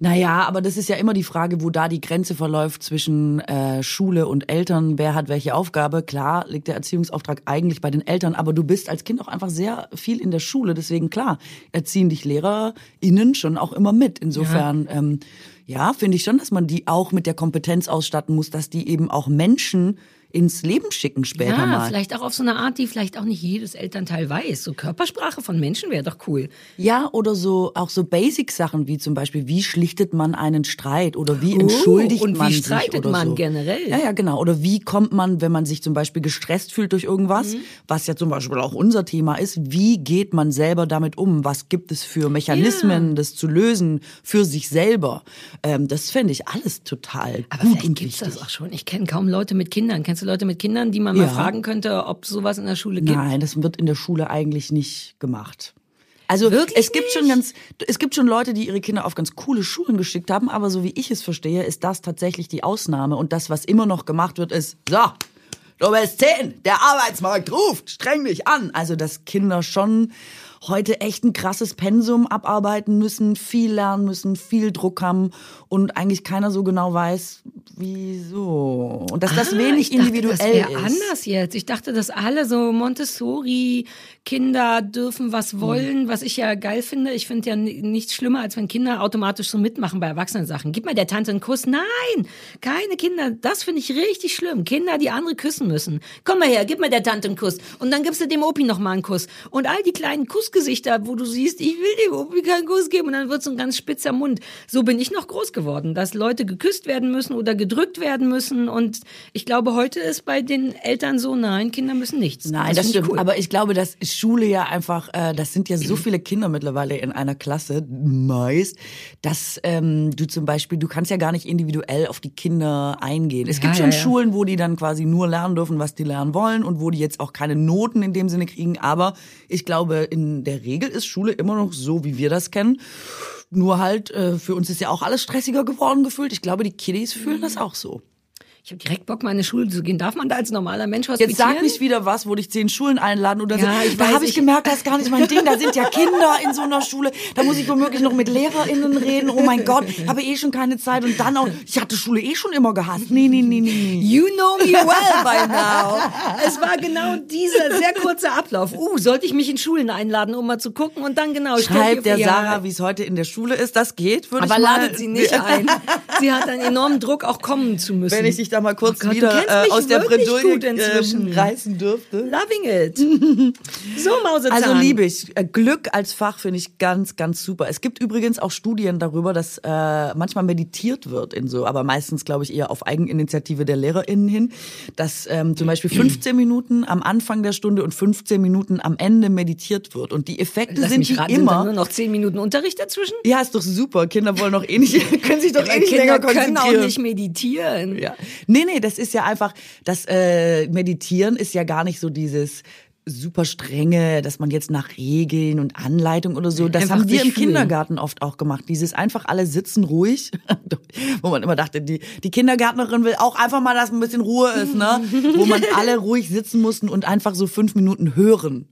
Naja, aber das ist ja immer die Frage, wo da die Grenze verläuft zwischen äh, Schule und Eltern. Wer hat welche Aufgabe? Klar liegt der Erziehungsauftrag eigentlich bei den Eltern, aber du bist als Kind auch einfach sehr viel in der Schule. Deswegen klar, erziehen dich LehrerInnen schon auch immer mit. Insofern, ja, ähm, ja finde ich schon, dass man die auch mit der Kompetenz ausstatten muss, dass die eben auch Menschen ins Leben schicken später ja, mal. vielleicht auch auf so eine Art, die vielleicht auch nicht jedes Elternteil weiß. So Körpersprache von Menschen wäre doch cool. Ja, oder so auch so Basic-Sachen wie zum Beispiel, wie schlichtet man einen Streit oder wie oh, entschuldigt und man wie streitet sich oder man so. generell. Ja, ja, genau. Oder wie kommt man, wenn man sich zum Beispiel gestresst fühlt durch irgendwas, mhm. was ja zum Beispiel auch unser Thema ist, wie geht man selber damit um? Was gibt es für Mechanismen, ja. das zu lösen für sich selber? Ähm, das fände ich alles total Aber gut vielleicht und wichtig. das auch schon. Ich kenne kaum Leute mit Kindern. Kennst du Leute mit Kindern, die man ja. mal fragen könnte, ob sowas in der Schule gibt? Nein, das wird in der Schule eigentlich nicht gemacht. Also Wirklich es gibt nicht? schon ganz, es gibt schon Leute, die ihre Kinder auf ganz coole Schulen geschickt haben, aber so wie ich es verstehe, ist das tatsächlich die Ausnahme und das, was immer noch gemacht wird, ist so. Du bist zehn, der Arbeitsmarkt ruft, streng dich an. Also, dass Kinder schon heute echt ein krasses Pensum abarbeiten müssen, viel lernen müssen, viel Druck haben und eigentlich keiner so genau weiß, wieso. Und dass das ah, wenig ich individuell dachte, das ist. anders jetzt. Ich dachte, dass alle so Montessori Kinder dürfen was hm. wollen, hm. was ich ja geil finde. Ich finde ja nichts schlimmer, als wenn Kinder automatisch so mitmachen bei Erwachsenen-Sachen. Gib mal der Tante einen Kuss. Nein, keine Kinder. Das finde ich richtig schlimm. Kinder, die andere küssen müssen. Komm mal her, gib mal der Tante einen Kuss. Und dann gibst du dem Opi noch mal einen Kuss. Und all die kleinen Kuss Kussgesichter, wo du siehst, ich will dem Opi keinen Kuss geben und dann wird so ein ganz spitzer Mund. So bin ich noch groß geworden, dass Leute geküsst werden müssen oder gedrückt werden müssen und ich glaube, heute ist bei den Eltern so, nein, Kinder müssen nichts. Nein, das, ich stimmt. Cool. Aber ich glaube, dass Schule ja einfach, äh, das sind ja so viele Kinder mittlerweile in einer Klasse, meist, dass ähm, du zum Beispiel, du kannst ja gar nicht individuell auf die Kinder eingehen. Es Ja, gibt ja, schon ja. Schulen, wo die dann quasi nur lernen dürfen, was die lernen wollen und wo die jetzt auch keine Noten in dem Sinne kriegen. Aber ich glaube, in der Regel ist Schule immer noch so, wie wir das kennen. Nur halt, äh, für uns ist ja auch alles stressiger geworden gefühlt. Ich glaube, die Kiddies fühlen das auch so. Ich habe direkt Bock, mal in eine Schule zu gehen. Darf man da als normaler Mensch hospitieren? Jetzt sag nicht wieder was, wo dich zehn Schulen einladen oder Ja, so. ich Da habe ich ich- gemerkt, das ist gar nicht mein Ding. Da sind ja Kinder in so einer Schule. Da muss ich womöglich noch mit LehrerInnen reden. Oh mein Gott, habe eh schon keine Zeit. Und dann auch, ich hatte Schule eh schon immer gehasst. Nee, nee, nee, nee. You know me well by now. Es war genau dieser sehr kurze Ablauf. Uh, sollte ich mich in Schulen einladen, um mal zu gucken und dann genau. Schreibt der Sarah, wie es heute in der Schule ist. Das geht, würde ich Aber mal. ladet sie nicht ein. Sie hat einen enormen Druck, auch kommen zu müssen. Wenn ich dich da mal kurz Oh Gott, wieder äh, aus der Bredouille ähm, reißen dürfte. Loving it. So, Mausezahn. Also liebe ich. Äh, Glück als Fach finde ich ganz, ganz super. Es gibt übrigens auch Studien darüber, dass äh, manchmal meditiert wird in so, aber meistens glaube ich eher auf Eigeninitiative der LehrerInnen hin, dass ähm, zum Beispiel 15 Minuten am Anfang der Stunde und 15 Minuten am Ende meditiert wird. Und die Effekte Lass sind wie sind dann immer. nur noch zehn Minuten Unterricht dazwischen? Ja, ist doch super. Kinder wollen doch eh nicht, können sich doch eh Weil nicht Kinder länger können konzentrieren. auch nicht meditieren. Ja. Nee, nee, das ist ja einfach, das äh, Meditieren ist ja gar nicht so dieses super strenge, dass man jetzt nach Regeln und Anleitung oder so, das Einfach haben wir im fühlen. Kindergarten oft auch gemacht. Dieses einfach alle sitzen ruhig, wo man immer dachte, die, die Kindergärtnerin will auch einfach mal, dass ein bisschen Ruhe ist, ne? Wo man alle ruhig sitzen mussten und einfach so fünf Minuten hören.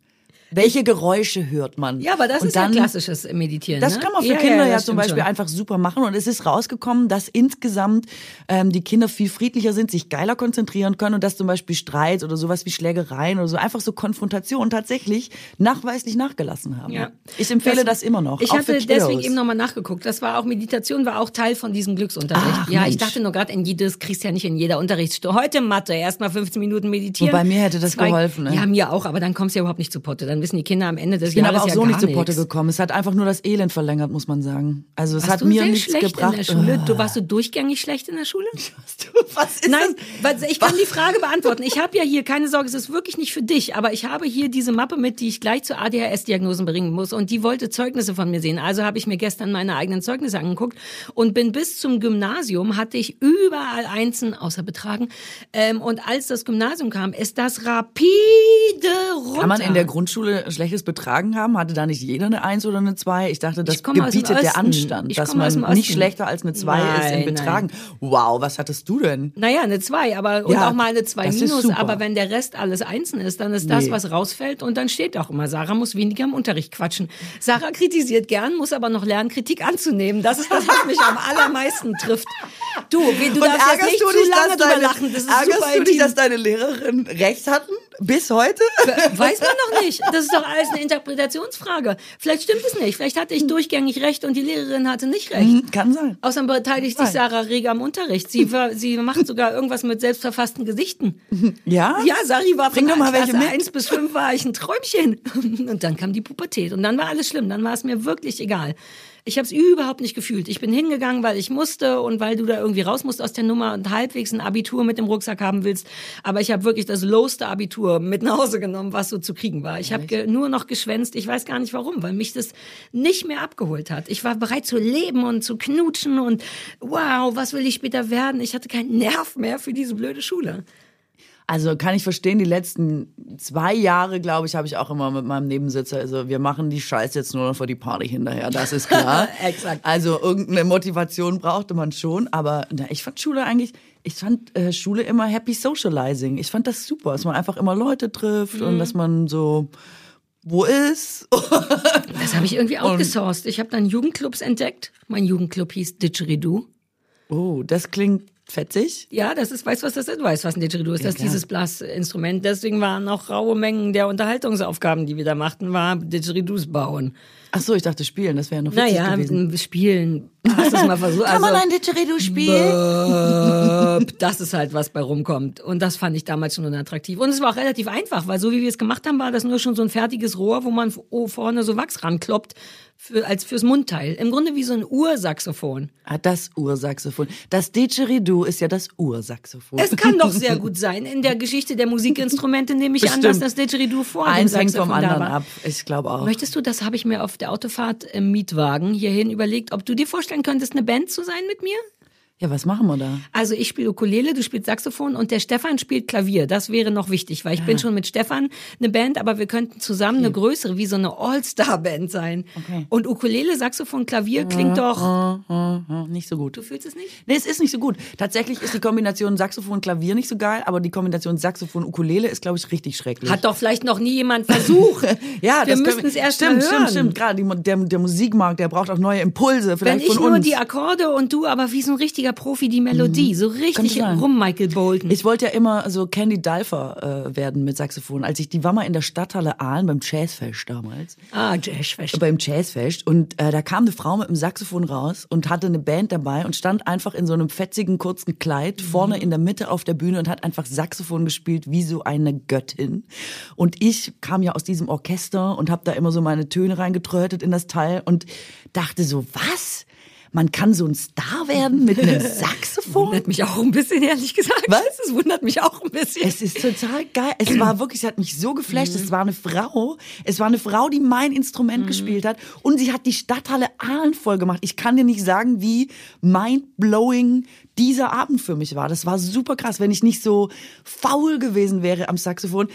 Welche Geräusche hört man? Ja, aber das und ist ja klassisches Meditieren. das ne? kann man für ja, Kinder ja, das zum Beispiel schon. einfach super machen. Und es ist rausgekommen, dass insgesamt ähm, die Kinder viel friedlicher sind, sich geiler konzentrieren können und dass zum Beispiel Streits oder sowas wie Schlägereien oder so einfach so Konfrontationen tatsächlich nachweislich nachgelassen haben. Ja. Ich empfehle das, immer noch. Ich hatte deswegen eben nochmal nachgeguckt. Das war auch Meditation, war auch Teil von diesem Glücksunterricht. Ach, ja, ich Mensch. dachte nur gerade, in jedes kriegst ja nicht in jeder Unterrichtsstunde. Heute Mathe, erstmal 15 Minuten meditieren. Wobei mir hätte das geholfen, ne? Ja, mir auch, aber dann kommst du ja überhaupt nicht zu Potte. Dann wissen die Kinder am Ende des Ich bin Jahres aber auch ja so gar nicht zu Potte nichts. gekommen. Es hat einfach nur das Elend verlängert, muss man sagen. Also es Warst hat du mir sehr nichts schlecht gebracht. in der Schule? Du warst du durchgängig schlecht in der Schule? Was ist Nein, das? ich kann die Frage beantworten. Ich habe ja hier, keine Sorge, es ist wirklich nicht für dich, aber ich habe hier diese Mappe mit, die ich gleich zu ADHS-Diagnosen bringen muss und die wollte Zeugnisse von mir sehen. Also habe ich mir gestern meine eigenen Zeugnisse angeguckt und bin bis zum Gymnasium, hatte ich überall Einsen, außer Betragen. Ähm, und als das Gymnasium kam, ist das rapide runter. Kann man in der Grundschule ein schlechtes Betragen haben? Hatte da nicht jeder eine Eins oder eine Zwei? Ich dachte, das Ich gebietet der. Anstand, Ich dass man nicht schlechter als eine Zwei ist Nein, im Betragen. Wow, was hattest du denn? Naja, eine 2, aber und Ja, auch mal eine 2 das ist minus, aber wenn der Rest alles Einsen ist, dann ist das, Nee. was rausfällt und dann steht auch immer, Sarah muss weniger im Unterricht quatschen. Sarah kritisiert gern, muss aber noch lernen, Kritik anzunehmen. Das ist das, was mich am allermeisten trifft. Du, wie, du Und darfst jetzt nicht zu lange drüber lachen, das ist ärgerst du dich, dass deine Lehrerin recht hatten? Bis heute? Weiß man noch nicht. Das ist doch alles eine Interpretationsfrage. Vielleicht stimmt es nicht. Vielleicht hatte ich durchgängig recht und die Lehrerin hatte nicht recht. Hm, Kann sein. Außerdem beteiligt sich Sarah rege am Unterricht. Sie, ver- sie macht sogar irgendwas mit selbstverfassten Gesichten. Ja? Ja, Sari war Bring von doch mal Klasse welche mit. 1 bis 5 war ich ein Träumchen. Und dann kam die Pubertät. Und dann war alles schlimm. Dann war es mir wirklich egal. Ich habe es überhaupt nicht gefühlt. Ich bin hingegangen, weil ich musste und weil du da irgendwie raus musst aus der Nummer und halbwegs ein Abitur mit dem Rucksack haben willst. Aber ich habe wirklich das lowste Abitur mit nach Hause genommen, was so zu kriegen war. Ich habe nur noch geschwänzt. Ich weiß gar nicht warum, weil mich das nicht mehr abgeholt hat. Ich war bereit zu leben und zu knutschen und wow, was will ich später werden? Ich hatte keinen Nerv mehr für diese blöde Schule. Also kann ich verstehen, die letzten zwei Jahre, glaube ich, habe ich auch immer mit meinem Nebensitzer, also wir machen die Scheiße jetzt nur noch für die Party hinterher, das ist klar. Exakt. Also irgendeine Motivation brauchte man schon, aber na, ich fand Schule eigentlich, ich fand äh, Schule immer happy socializing. Ich fand das super, dass man einfach immer Leute trifft Mhm. und dass man so wo ist. Das habe ich irgendwie outgesourced. Ich habe dann Jugendclubs entdeckt. Mein Jugendclub hieß Didgeridoo. Oh, das klingt fetzig. Ja, das ist, weißt du, was das ist? Du weißt, was ein Didgeridoo ist. das ist klar. dieses Blasinstrument. Deswegen waren noch raue Mengen der Unterhaltungsaufgaben, die wir da machten, war Didgeridoos bauen. Ach so, ich dachte spielen, das wäre noch witzig Naja, gewesen. dem Spielen. Hast du es mal versucht? Kann man Also, ein Didgeridoo spielen? Das ist halt was bei rumkommt. Und das fand ich damals schon unattraktiv. Und es war auch relativ einfach, weil so wie wir es gemacht haben, war das nur schon so ein fertiges Rohr, wo man vorne so Wachs rankloppt für, als fürs Mundteil. Im Grunde wie so ein Ursaxophon. Ah, das Ursaxophon. Das Didgeridoo ist ja das Ursaxophon. Es kann doch sehr gut sein. In der Geschichte der Musikinstrumente nehme ich Bestimmt. an, dass das Didgeridoo vor Eins dem hängt Saxophon vom da anderen war. ab. Ich glaube auch. Möchtest du, das habe ich mir auf der Autofahrt im Mietwagen hierhin überlegt, ob du dir vorstellen könntest, eine Band zu sein mit mir? Ja, was machen wir da? Also ich spiele Ukulele, du spielst Saxophon und der Stefan spielt Klavier. Das wäre noch wichtig, weil ich bin schon mit Stefan eine Band, aber wir könnten zusammen eine größere, wie so eine All-Star-Band sein. Okay. Und Ukulele, Saxophon, Klavier klingt doch... Hm, Nicht so gut. Du fühlst es nicht? Nee, es ist nicht so gut. Tatsächlich ist die Kombination Saxophon-Klavier nicht so geil, aber die Kombination Saxophon-Ukulele ist, glaube ich, richtig schrecklich. Hat doch vielleicht noch nie jemand versucht. ja, wir können es erst Stimmt, mal hören. stimmt, stimmt. Gerade die, der, der Musikmarkt, der braucht auch neue Impulse, Wenn vielleicht ich von nur uns. die Akkorde und du aber wie so ein richtiger Profi die Melodie, so richtig rum Michael Bolton. Ich wollte ja immer so Candy Dulfer äh, werden mit Saxophon. Als ich die war mal in der Stadthalle Aalen beim Jazzfest damals. ah, Jazzfest. beim Jazzfest und äh, da kam eine Frau mit einem Saxophon raus und hatte eine Band dabei und stand einfach in so einem fetzigen kurzen Kleid vorne in der Mitte auf der Bühne und hat einfach Saxophon gespielt wie so eine Göttin. Und ich kam ja aus diesem Orchester und habe da immer so meine Töne reingetrötet in das Teil und dachte so, was? Man kann so ein Star werden mit einem Saxophon? Wundert mich auch ein bisschen, ehrlich gesagt. Was? Es wundert mich auch ein bisschen. Es ist total geil. Es war wirklich, es hat mich so geflasht. Es war eine Frau. Es war eine Frau, die mein Instrument gespielt hat. Und sie hat die Stadthalle Aalen voll gemacht. Ich kann dir nicht sagen, wie mind-blowing dieser Abend für mich war. Das war super krass, wenn ich nicht so faul gewesen wäre am Saxophon.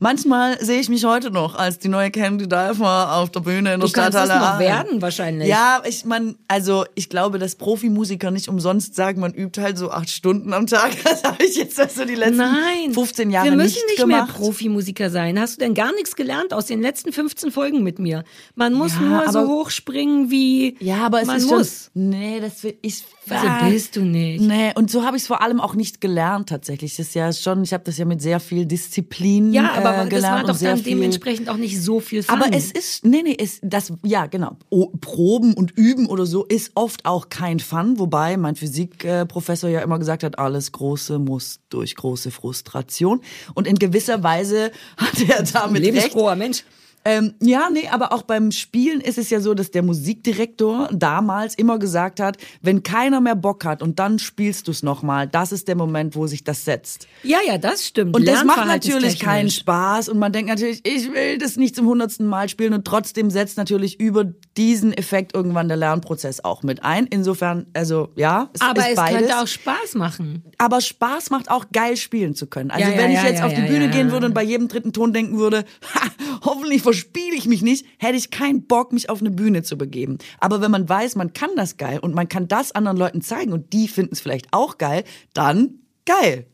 Manchmal sehe ich mich heute noch als die neue Candy Diver auf der Bühne in der Du kannst Stadthalle noch werden wahrscheinlich. Ja, ich man, also ich glaube, dass Profimusiker nicht umsonst sagen, man übt halt so acht Stunden am Tag. Das habe ich jetzt also die letzten Nein. 15 Jahre Wir müssen nicht, nicht, gemacht. mehr Profimusiker sein. Hast du denn gar nichts gelernt aus den letzten 15 Folgen mit mir? Man muss Ja, nur so hochspringen wie ja, aber es man ist muss. schon. Nee, das will ich. So bist du nicht. Nee, und so habe ich es vor allem auch nicht gelernt tatsächlich. Das ist ja schon, ich habe das ja mit sehr viel Disziplin Ja, aber äh, das gelernt war und doch dann viel dementsprechend auch nicht so viel Fun. Aber es ist, nee, nee, ist das, ja, genau. O, Proben und Üben oder so ist oft auch kein Fun, wobei mein Physikprofessor ja immer gesagt hat, alles Große muss durch große Frustration. Und in gewisser Weise hat er damit recht. lebensfroher Mensch. Ähm, ja, nee, aber auch beim Spielen ist es ja so, dass der Musikdirektor damals immer gesagt hat, wenn keiner mehr Bock hat und dann spielst du es nochmal, das ist der Moment, wo sich das setzt. Ja, ja, das stimmt. Und das macht natürlich keinen Spaß und man denkt natürlich, ich will das nicht zum hundertsten Mal spielen und trotzdem setzt natürlich über diesen Effekt irgendwann der Lernprozess auch mit ein. Insofern, also ja, es Aber ist es beides. könnte auch Spaß machen. aber Spaß macht auch geil spielen zu können. Also Ja, ja, wenn ich ja, jetzt auf die Bühne gehen würde und bei jedem dritten Ton denken würde, ha, hoffentlich verspiele ich mich nicht, hätte ich keinen Bock, mich auf eine Bühne zu begeben. Aber wenn man weiß, man kann das geil und man kann das anderen Leuten zeigen und die finden es vielleicht auch geil, dann geil.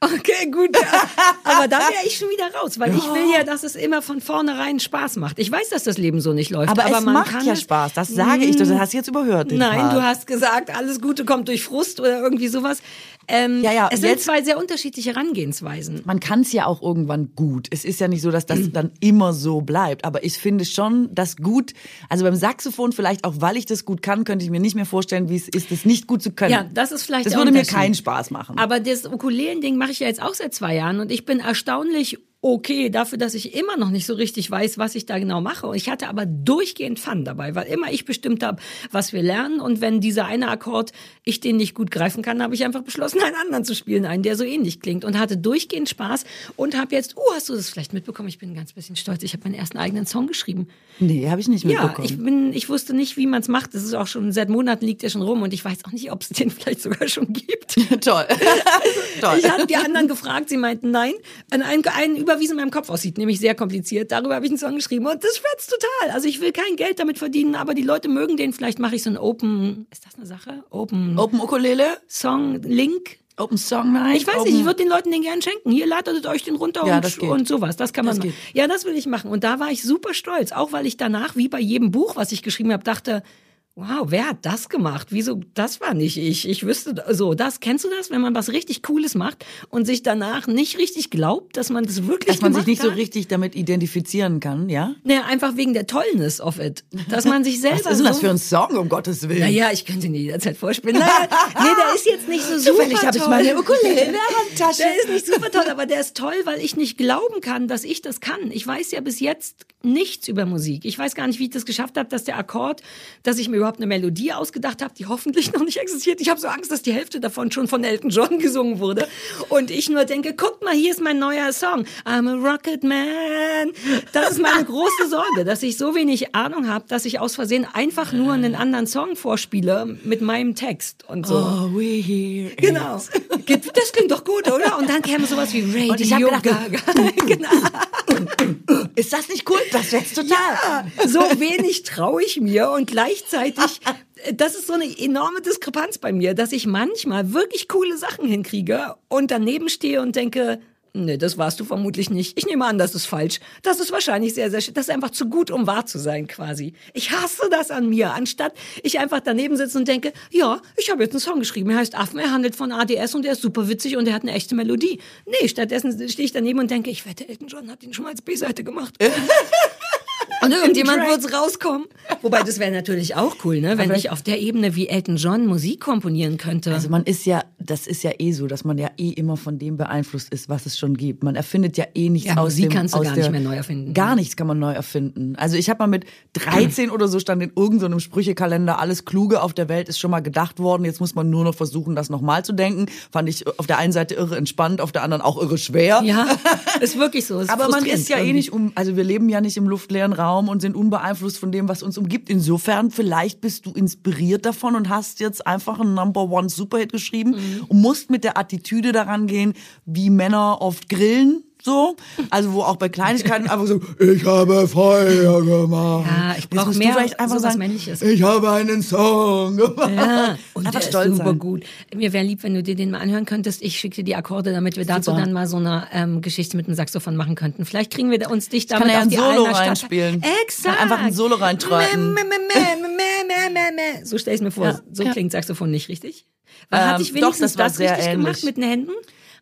Okay, gut. Ja. Aber da wäre ich schon wieder raus, weil ich will ja, dass es immer von vornherein Spaß macht. Ich weiß, dass das Leben so nicht läuft. Aber, aber es man macht kann ja Spaß, das sage ich. Das hast du jetzt überhört. den Nein, Part. du hast gesagt, alles Gute kommt durch Frust oder irgendwie sowas. Ähm, Ja, ja, es sind jetzt- zwei sehr unterschiedliche Herangehensweisen. man kann es ja auch irgendwann gut. Es ist ja nicht so, dass Mhm. das dann immer so bleibt. Aber ich finde schon, dass gut, also beim Saxophon vielleicht auch, weil ich das gut kann, könnte ich mir nicht mehr vorstellen, wie es ist, das nicht gut zu können. Ja, das ist vielleicht Das würde mir keinen Spaß machen. Aber das Ukulelen-Ding mache ich ja jetzt auch seit zwei Jahren und ich bin erstaunlich okay dafür, dass ich immer noch nicht so richtig weiß, was ich da genau mache. Und ich hatte aber durchgehend Fun dabei, weil immer ich bestimmt habe, was wir lernen. Und wenn dieser eine Akkord, ich den nicht gut greifen kann, habe ich einfach beschlossen, einen anderen zu spielen, einen, der so ähnlich klingt. Und hatte durchgehend Spaß und habe jetzt, uh, hast du das vielleicht mitbekommen? Ich bin ein ganz bisschen stolz. Ich habe meinen ersten eigenen Song geschrieben. nee, habe ich nicht Ja, mitbekommen. ich bin, ich wusste nicht, wie man es macht. Das ist auch schon seit Monaten liegt der schon rum und ich weiß auch nicht, ob es den vielleicht sogar schon gibt. Toll. Toll. Ich habe die anderen gefragt, sie meinten nein. Ein, ein, ein überwiesen in meinem Kopf aussieht, nämlich sehr kompliziert. Darüber habe ich einen Song geschrieben und das fetzt total. Also ich will kein Geld damit verdienen, aber die Leute mögen den. Vielleicht mache ich so einen Open, ist das eine Sache? Open Open Ukulele? Song Link. Open Song Night? Ich weiß Open nicht, ich würde den Leuten den gern schenken. Hier ladet euch den runter Ja, und, und sowas. Das kann man Das machen. geht. Ja, das will ich machen. Und da war ich super stolz, auch weil ich danach, wie bei jedem Buch, was ich geschrieben habe, dachte, wow, wer hat das gemacht? Wieso, das war nicht ich. Ich wüsste, so, das, kennst du das, wenn man was richtig Cooles macht und sich danach nicht richtig glaubt, dass man das wirklich Dass man sich nicht so hat? richtig damit identifizieren kann, ja? Naja, einfach wegen der Tollness of it. Dass man sich selber Was ist denn das so für ein Song, um Gottes Willen? Naja, ich könnte ihn jederzeit vorspielen. Naja, nee, der ist jetzt nicht so super Zufällig habe ich toll. meine Ukulele in der Handtasche. Der ist nicht super toll, aber der ist toll, weil ich nicht glauben kann, dass ich das kann. Ich weiß ja bis jetzt nichts über Musik. Ich weiß gar nicht, wie ich das geschafft habe, dass der Akkord, dass ich mir überhaupt eine Melodie ausgedacht habe, die hoffentlich noch nicht existiert. Ich habe so Angst, dass die Hälfte davon schon von Elton John gesungen wurde. Und ich nur denke, guck mal, hier ist mein neuer Song. I'm a Rocket Man. Das ist meine große Sorge, dass ich so wenig Ahnung habe, dass ich aus Versehen einfach nur einen anderen Song vorspiele mit meinem Text und so. Oh, we here. Genau. Das klingt doch gut, oder? Und dann käme sowas wie Radio Und ich hab gedacht, Gaga. genau. Ist das nicht cool? Das wär's total. Ja, so wenig traue ich mir und gleichzeitig, das ist so eine enorme Diskrepanz bei mir, dass ich manchmal wirklich coole Sachen hinkriege und daneben stehe und denke, Nee, das warst du vermutlich nicht. Ich nehme an, das ist falsch. Das ist wahrscheinlich sehr, sehr, das ist einfach zu gut, um wahr zu sein, quasi. Ich hasse das an mir, anstatt ich einfach daneben sitze und denke, ja, ich habe jetzt einen Song geschrieben, er heißt Affen, er handelt von ADS und er ist super witzig und er hat eine echte Melodie. Nee, stattdessen stehe ich daneben und denke, ich wette, Elton John hat ihn schon mal als B-Seite gemacht. Und irgendjemand Track. wird's rauskommen. Wobei, das wäre natürlich auch cool, ne? Wenn ich auf der Ebene wie Elton John Musik komponieren könnte. Also man ist ja, das ist ja eh so, dass man ja eh immer von dem beeinflusst ist, was es schon gibt. Man erfindet ja eh nichts Ja, aus Musik dem, kannst du gar der, nicht mehr neu erfinden. Gar nichts kann man neu erfinden. Also ich habe mal mit 13 oder so stand in irgendeinem Sprüchekalender, alles Kluge auf der Welt ist schon mal gedacht worden. Jetzt muss man nur noch versuchen, das nochmal zu denken. Fand ich auf der einen Seite irre entspannt, auf der anderen auch irre schwer. ja, ist wirklich so. Ist Aber man ist ja eh irgendwie. nicht um, also wir leben ja nicht im luftleeren Raum und sind unbeeinflusst von dem, was uns umgibt. Insofern, vielleicht bist du inspiriert davon und hast jetzt einfach einen Number One Superhit geschrieben Mhm. und musst mit der Attitüde daran gehen, wie Männer oft grillen. So, also wo auch bei Kleinigkeiten einfach so, ich habe Feuer gemacht. Ja, ich Jetzt brauch musst mehr vielleicht einfach sowas sagen, Männliches. ich habe einen Song gemacht. Ja, und einfach der stolz ist super sein. gut. Mir wäre lieb, wenn du dir den mal anhören könntest. Ich schicke dir die Akkorde, damit wir dazu Super. dann mal so eine ähm, Geschichte mit dem Saxophon machen könnten. Vielleicht kriegen wir uns dich kann damit ja auf ein die Solo reinspielen. Exakt. Kann einfach ein Solo mä. So stell ich mir vor. Ja, so ja. klingt Saxophon nicht richtig. War, Ähm, hatte ich doch, wenigstens das war das, sehr richtig ähnlich. gemacht mit den Händen?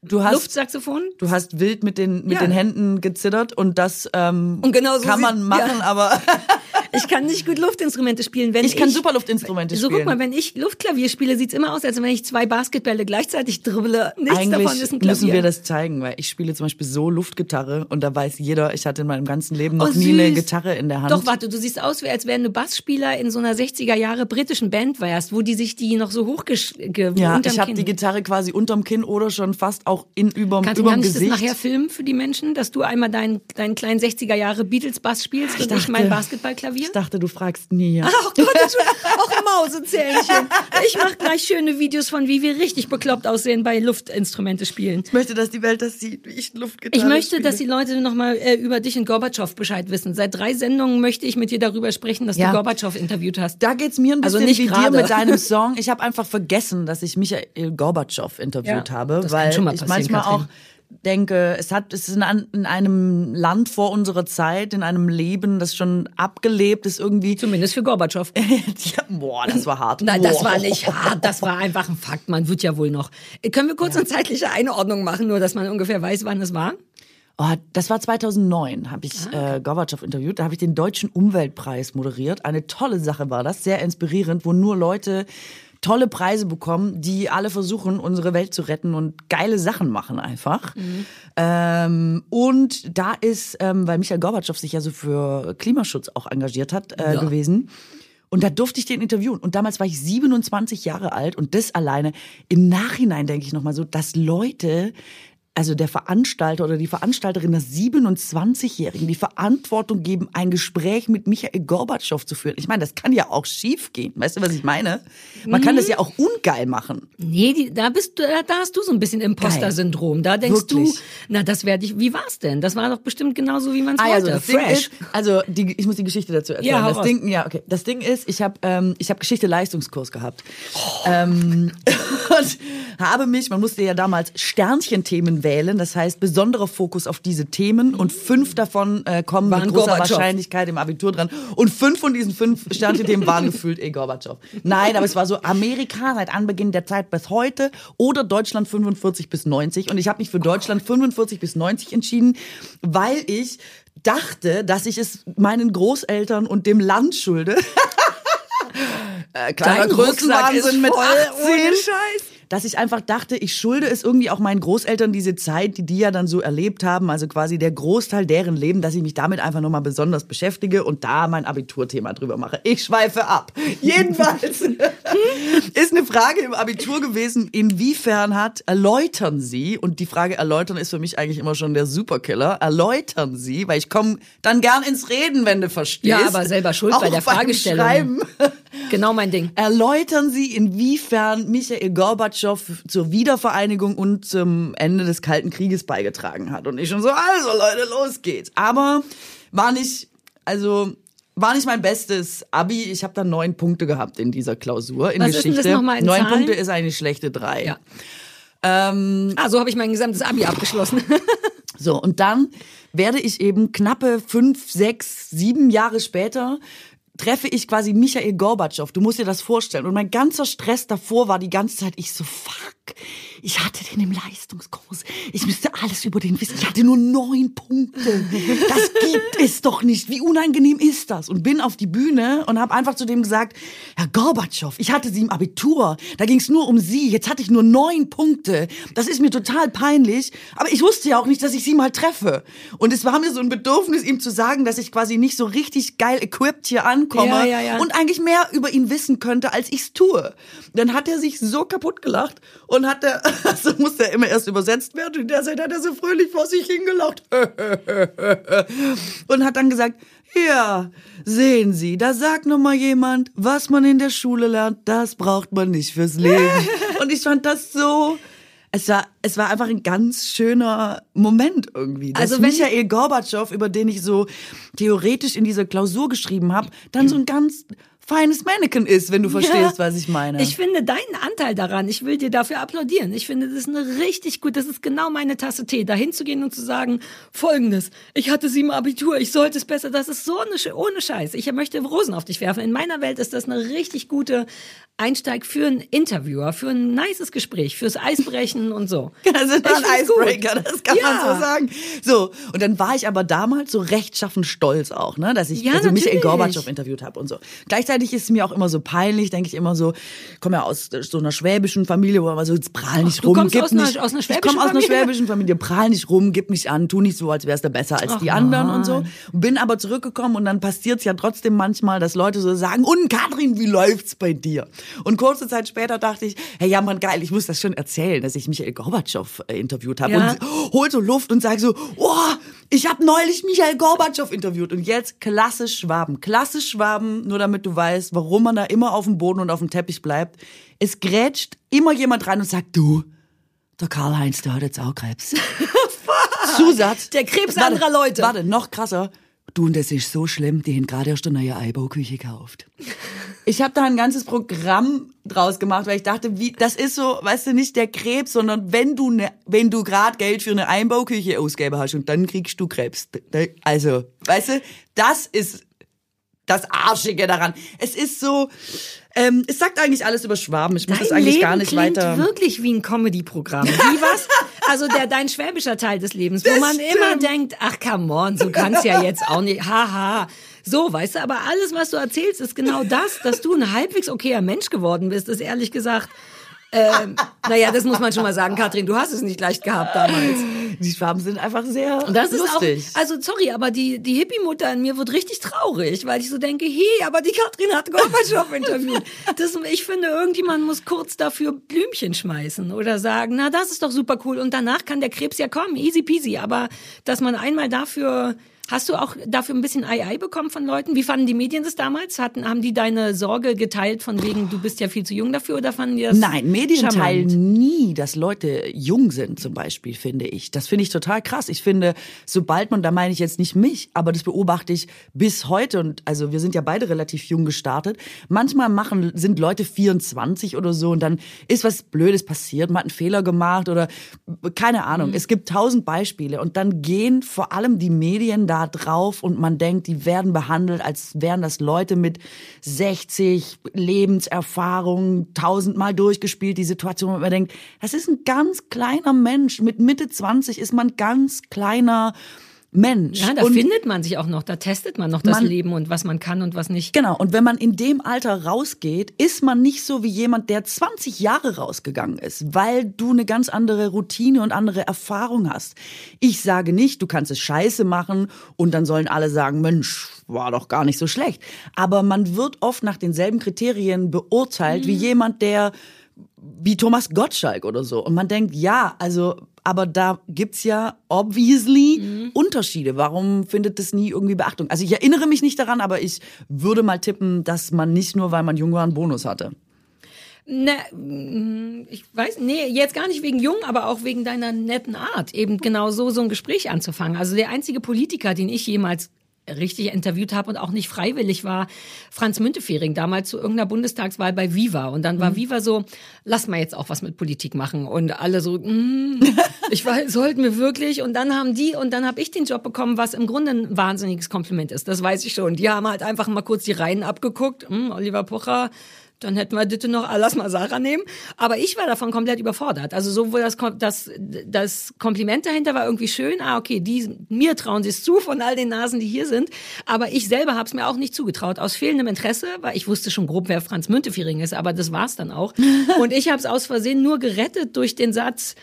Du hast, Luftsaxophon? du hast wild mit den, mit Ja. den Händen gezittert und das ähm, Und genau so kann man machen, ja. aber Ich kann nicht gut Luftinstrumente spielen. Wenn Ich kann super Luftinstrumente So, spielen. guck mal, wenn ich Luftklavier spiele, sieht's immer aus, als wenn ich zwei Basketbälle gleichzeitig dribble. Nichts eigentlich davon ist ein Klavier. müssen wir das zeigen, weil ich spiele zum Beispiel so Luftgitarre und da weiß jeder, ich hatte in meinem ganzen Leben noch Oh, nie eine. Gitarre in der Hand. Doch, warte, du siehst aus, als wenn du Bassspieler in so einer 60er Jahre britischen Band wärst, wo die sich die noch so ge- ja, ich habe die Gitarre quasi unterm Kinn oder schon fast auch in überm, Kannst, überm kann ich Gesicht. das nachher filmen für die Menschen, dass du einmal deinen, deinen kleinen 60er Jahre Beatles-Bass spielst und ich dachte- mein Basketballklavier? Ich dachte, du fragst nie. Ach Gott, Entschuldigung. auch Mausezähnchen. Ich mache gleich schöne Videos von, wie wir richtig bekloppt aussehen bei Luftinstrumente spielen. Ich möchte, dass die Welt das sieht, wie ich Luftgitarre Ich möchte, spiele. dass die Leute nochmal äh, über dich und Gorbatschow Bescheid wissen. Seit drei Sendungen möchte ich mit dir darüber sprechen, dass Ja. du Gorbatschow interviewt hast. da geht's mir ein Also bisschen nicht wie gerade. dir mit deinem Song. Ich habe einfach vergessen, dass ich Michael Gorbatschow interviewt Ja, habe, weil schon mal ich manchmal Katrin. auch denke, es hat, es ist in, an- in einem Land vor unserer Zeit, in einem Leben, das schon abgelebt ist irgendwie. Zumindest für Gorbatschow. ja, boah, das war hart. Nein, das war nicht hart, das war einfach ein Fakt. Man wird ja wohl noch. Können wir kurz eine zeitliche Einordnung machen, nur dass man ungefähr weiß, wann es war? Oh, das war 2009, habe ich Ah, äh, Gorbatschow interviewt. Da habe ich den Deutschen Umweltpreis moderiert. Eine tolle Sache war das, sehr inspirierend, wo nur Leute tolle Preise bekommen, die alle versuchen, unsere Welt zu retten und geile Sachen machen einfach. Mhm. Ähm, und da ist, ähm, weil Michael Gorbatschow sich ja so für Klimaschutz auch engagiert hat, äh, Ja. gewesen. Und da durfte ich den interviewen. Und damals war ich 27 Jahre alt und das alleine. Im Nachhinein denke ich nochmal so, dass Leute, also der Veranstalter oder die Veranstalterin der 27-Jährigen die Verantwortung geben, ein Gespräch mit Michael Gorbatschow zu führen. Ich meine, das kann ja auch schief gehen. Weißt du, was ich meine? Man kann das ja auch ungeil machen. Nee, die, da bist du, da, hast du so ein bisschen Imposter-Syndrom. Da denkst Wirklich. du, na, das werde ich, wie war's denn? Das war doch bestimmt genauso, wie man es Ah, wollte. also Fresh. ist, also die, ich muss die Geschichte dazu erzählen. Ja, das. Ding, ja, okay. Das Ding ist, ich habe ähm, ich habe Geschichte Leistungskurs gehabt. Ähm, und habe mich, man musste ja damals Sternchenthemen wählen, das heißt besonderer Fokus auf diese Themen und fünf davon äh, kommen Waren mit großer Gorbatschow. Wahrscheinlichkeit im Abitur dran und fünf von diesen fünf Sternchenthemen waren gefühlt eh Gorbatschow. Nein, aber es war so Amerika seit Anbeginn der Zeit bis heute oder Deutschland 45 bis 90 und ich habe mich für Deutschland 45 bis 90 entschieden, weil ich dachte, dass ich es meinen Großeltern und dem Land schulde. äh, kleiner Größenwahnsinn mit voll, 18. ohne Scheiß. Dass ich einfach dachte, ich schulde es irgendwie auch meinen Großeltern diese Zeit, die die ja dann so erlebt haben, also quasi der Großteil deren Leben, dass ich mich damit einfach nochmal besonders beschäftige und da mein Abiturthema drüber mache. Ich schweife ab. Jedenfalls ist eine Frage im Abitur gewesen, inwiefern hat, erläutern Sie, und die Frage erläutern ist für mich eigentlich immer schon der Superkiller, erläutern Sie, weil ich komme dann gern ins Reden, wenn du verstehst. Ja, aber selber schuld Auch bei der Fragestellung. Schreiben. Genau mein Ding. Erläutern Sie, inwiefern Michael Gorbatschow zur Wiedervereinigung und zum Ende des Kalten Krieges beigetragen hat. Und ich schon so, also Leute, los geht's. Aber war nicht, also war nicht mein bestes Abi. Ich habe da neun Punkte gehabt in dieser Klausur in Was ist denn Geschichte. das in neun Zahlen? Punkte ist eine schlechte drei. Ja. Ähm, Ah, so habe ich mein gesamtes Abi abgeschlossen. so, und dann werde ich eben knappe fünf, sechs, sieben Jahre später treffe ich quasi Michael Gorbatschow. Du musst dir das vorstellen. Und mein ganzer Stress davor war die ganze Zeit, ich so, fuck, ich hatte den im Leistungskurs. Ich müsste alles über den wissen. Ich hatte nur neun Punkte. Das gibt es doch nicht. Wie unangenehm ist das? Und bin auf die Bühne und habe einfach zu dem gesagt, Herr Gorbatschow, ich hatte Sie im Abitur. Da ging es nur um Sie. Jetzt hatte ich nur neun Punkte. Das ist mir total peinlich. Aber ich wusste ja auch nicht, dass ich Sie mal treffe. Und es war mir so ein Bedürfnis, ihm zu sagen, dass ich quasi nicht so richtig geil equipped hier ankomme Ja, ja, ja. und eigentlich mehr über ihn wissen könnte, als ich's tue. Dann hat er sich so kaputt gelacht und hat er, also musste er immer erst übersetzt werden. In der Zeit hat er so fröhlich vor sich hingelacht. und hat dann gesagt, ja, sehen Sie, da sagt noch mal jemand, was man in der Schule lernt, das braucht man nicht fürs Leben. und ich fand das so, es war, es war einfach ein ganz schöner Moment irgendwie. Dass Also Michael Gorbatschow, über den ich so theoretisch in dieser Klausur geschrieben habe, dann so ein ganz feines Mannequin ist, wenn du verstehst, was ich meine. Ich finde deinen Anteil daran, ich will dir dafür applaudieren. Ich finde, das ist eine richtig gut, das ist genau meine Tasse Tee, dahin zu gehen und zu sagen, folgendes, ich hatte sieben Abitur, ich sollte es besser, das ist so eine, Sch- ohne Scheiß. Ich möchte Rosen auf dich werfen. In meiner Welt ist das eine richtig gute Einsteig für einen Interviewer, für ein nices Gespräch, fürs Eisbrechen und so. Das ist ein find's gut. Icebreaker, das kann man Ja. so sagen. So, und dann war ich aber damals so rechtschaffen stolz auch, ne, dass ich Ja, also Michael. Gorbatschow interviewt habe und so. Gleichzeitig ist es mir auch immer so peinlich, denke ich immer so, ich komme ja aus so einer schwäbischen Familie, wo man so, jetzt prahl nicht Ach, rum, gib aus einer- nicht, aus einer ich komme aus einer schwäbischen Familie, prahl nicht rum, gib nicht an, tu nicht so, als wärst du besser als Ach, die anderen Mann. und so. Bin aber zurückgekommen und dann passiert's ja trotzdem manchmal, dass Leute so sagen, und Katrin, wie läuft's bei dir? Und kurze Zeit später dachte ich, hey, ja, Mann, geil, ich muss das schon erzählen, dass ich Michael Gorbatschow äh, interviewt habe Ja. und hol so Luft und sag so, oh, ich habe neulich Michael Gorbatschow interviewt und jetzt klassisch Schwaben. Klassisch Schwaben, nur damit du weißt, warum man da immer auf dem Boden und auf dem Teppich bleibt. Es grätscht immer jemand rein und sagt, du, der Karl-Heinz, der hat jetzt auch Krebs. Zusatz. Der Krebs Warte, anderer Leute. Warte, noch krasser. Du, und das ist so schlimm, die haben gerade erst eine neue Eibauküche gekauft. Ich habe da ein ganzes Programm draus gemacht, weil ich dachte, wie das ist so, weißt du, nicht der Krebs, sondern wenn du ne, wenn du gerade Geld für eine Einbauküche ausgeben hast und dann kriegst du Krebs. Also, weißt du, das ist das Arschige daran. Es ist so, ähm, es sagt eigentlich alles über Schwaben. Ich muss das Dein eigentlich Leben gar nicht klingt weiter. wirklich wie ein Comedy-Programm. Wie was? Also der dein schwäbischer Teil des Lebens, wo Das man stimmt. immer denkt, ach come on, so kann's ja jetzt auch nicht. Haha. So, weißt du, aber alles, was du erzählst, ist genau das, dass du ein halbwegs okayer Mensch geworden bist, ist ehrlich gesagt. Ähm, naja, das muss man schon mal sagen, Katrin, du hast es nicht leicht gehabt damals. Die Schwaben sind einfach sehr Und das ist lustig. auch, also sorry, aber die, die Hippie-Mutter in mir wird richtig traurig, weil ich so denke, hey, aber die Katrin hat Gorbatschow interviewt. Das, ich finde, irgendjemand muss kurz dafür Blümchen schmeißen oder sagen, na, das ist doch super cool und danach kann der Krebs ja kommen, easy peasy, aber dass man einmal dafür Hast du auch dafür ein bisschen Ei-Ei bekommen von Leuten? Wie fanden die Medien das damals? Hatten, haben die deine Sorge geteilt von wegen, du bist ja viel zu jung dafür oder fanden die das Nein, Medien charmant? teilen nie, dass Leute jung sind zum Beispiel, finde ich. Das finde ich total krass. Ich finde, sobald man, da meine ich jetzt nicht mich, aber das beobachte ich bis heute und also wir sind ja beide relativ jung gestartet. Manchmal machen, sind Leute 24 oder so und dann ist was Blödes passiert, man hat einen Fehler gemacht oder keine Ahnung. Es gibt tausend Beispiele und dann gehen vor allem die Medien da drauf und man denkt, die werden behandelt, als wären das Leute mit 60 Lebenserfahrung, tausendmal durchgespielt, die Situation, und man denkt, das ist ein ganz kleiner Mensch. Mit Mitte 20 ist man ganz kleiner Mensch. Ja, da und findet man sich auch noch, da testet man noch das Man- Leben und was man kann und was nicht. Genau, und wenn man in dem Alter rausgeht, ist man nicht so wie jemand, der 20 Jahre rausgegangen ist, weil du eine ganz andere Routine und andere Erfahrung hast. Ich sage nicht, du kannst es scheiße machen und dann sollen alle sagen, Mensch, war doch gar nicht so schlecht. Aber man wird oft nach denselben Kriterien beurteilt wie jemand, der wie Thomas Gottschalk oder so. Und man denkt, ja, also, aber da gibt's ja obviously Unterschiede. Warum findet das nie irgendwie Beachtung? Also ich erinnere mich nicht daran, aber ich würde mal tippen, dass man nicht nur, weil man jung war, einen Bonus hatte. Ne, mm, ich weiß, nee, jetzt gar nicht wegen jung, aber auch wegen deiner netten Art, eben genau so, so ein Gespräch anzufangen. Also der einzige Politiker, den ich jemals richtig interviewt habe und auch nicht freiwillig war, Franz Müntefering, damals zu irgendeiner Bundestagswahl bei Viva. Und dann war Viva so, lass mal jetzt auch was mit Politik machen. Und alle so, mm, ich weiß, sollten wir wirklich? Und dann haben die, und dann habe ich den Job bekommen, was im Grunde ein wahnsinniges Kompliment ist. Das weiß ich schon. Die haben halt einfach mal kurz die Reihen abgeguckt. Hm, Oliver Pocher, dann hätten wir bitte noch, ah, lass mal Sarah nehmen. Aber ich war davon komplett überfordert. Also sowohl das, das, das Kompliment dahinter war irgendwie schön. Ah, okay, die, mir trauen sie es zu von all den Nasen, die hier sind. Aber ich selber habe es mir auch nicht zugetraut. Aus fehlendem Interesse, weil ich wusste schon grob, wer Franz Müntefering ist. Aber das war's dann auch. Und ich habe es aus Versehen nur gerettet durch den Satz,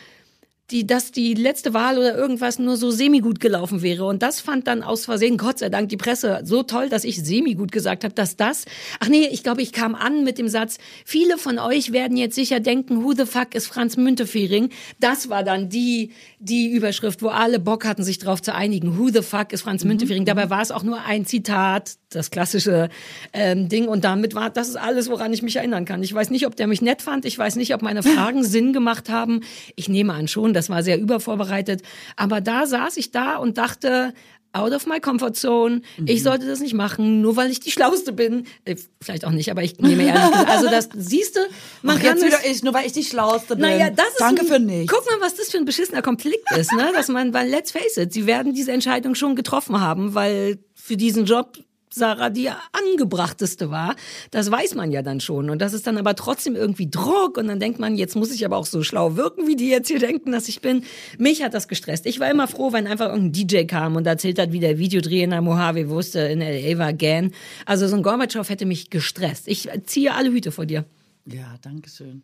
die, dass die letzte Wahl oder irgendwas nur so semi-gut gelaufen wäre. Und das fand dann aus Versehen, Gott sei Dank, die Presse so toll, dass ich semi-gut gesagt habe, dass das, ach nee, ich glaube, ich kam an mit dem Satz, viele von euch werden jetzt sicher denken, who the fuck ist Franz Müntefering? Das war dann die, die Überschrift, wo alle Bock hatten, sich drauf zu einigen. Who the fuck ist Franz Müntefering? Dabei war es auch nur ein Zitat, das klassische ähm, Ding. Und damit war, das ist alles, woran ich mich erinnern kann. Ich weiß nicht, ob der mich nett fand. Ich weiß nicht, ob meine Fragen Sinn gemacht haben. Ich nehme an schon, das war sehr übervorbereitet. Aber da saß ich da und dachte, out of my comfort zone. Ich sollte das nicht machen, nur weil ich die Schlauste bin. Äh, vielleicht auch nicht, aber ich nehme ehrlich gesagt. Also das siehst du, man Ach, kann jetzt wieder ich, nur weil ich die Schlauste bin. naja, das ist Danke ein, für nichts. Guck mal, was das für ein beschissener Konflikt ist, ne? Dass man, weil let's face it, sie werden diese Entscheidung schon getroffen haben, weil für diesen Job Sarah die angebrachteste war. Das weiß man ja dann schon. Und das ist dann aber trotzdem irgendwie Druck. Und dann denkt man, jetzt muss ich aber auch so schlau wirken, wie die jetzt hier denken, dass ich bin. Mich hat das gestresst. Ich war immer froh, wenn einfach irgendein DJ kam und erzählt hat, wie der Videodreh in der Mojave wusste, in L.A. war Gan. Also so ein Gorbatschow hätte mich gestresst. Ich ziehe alle Hüte vor dir. Ja, danke schön.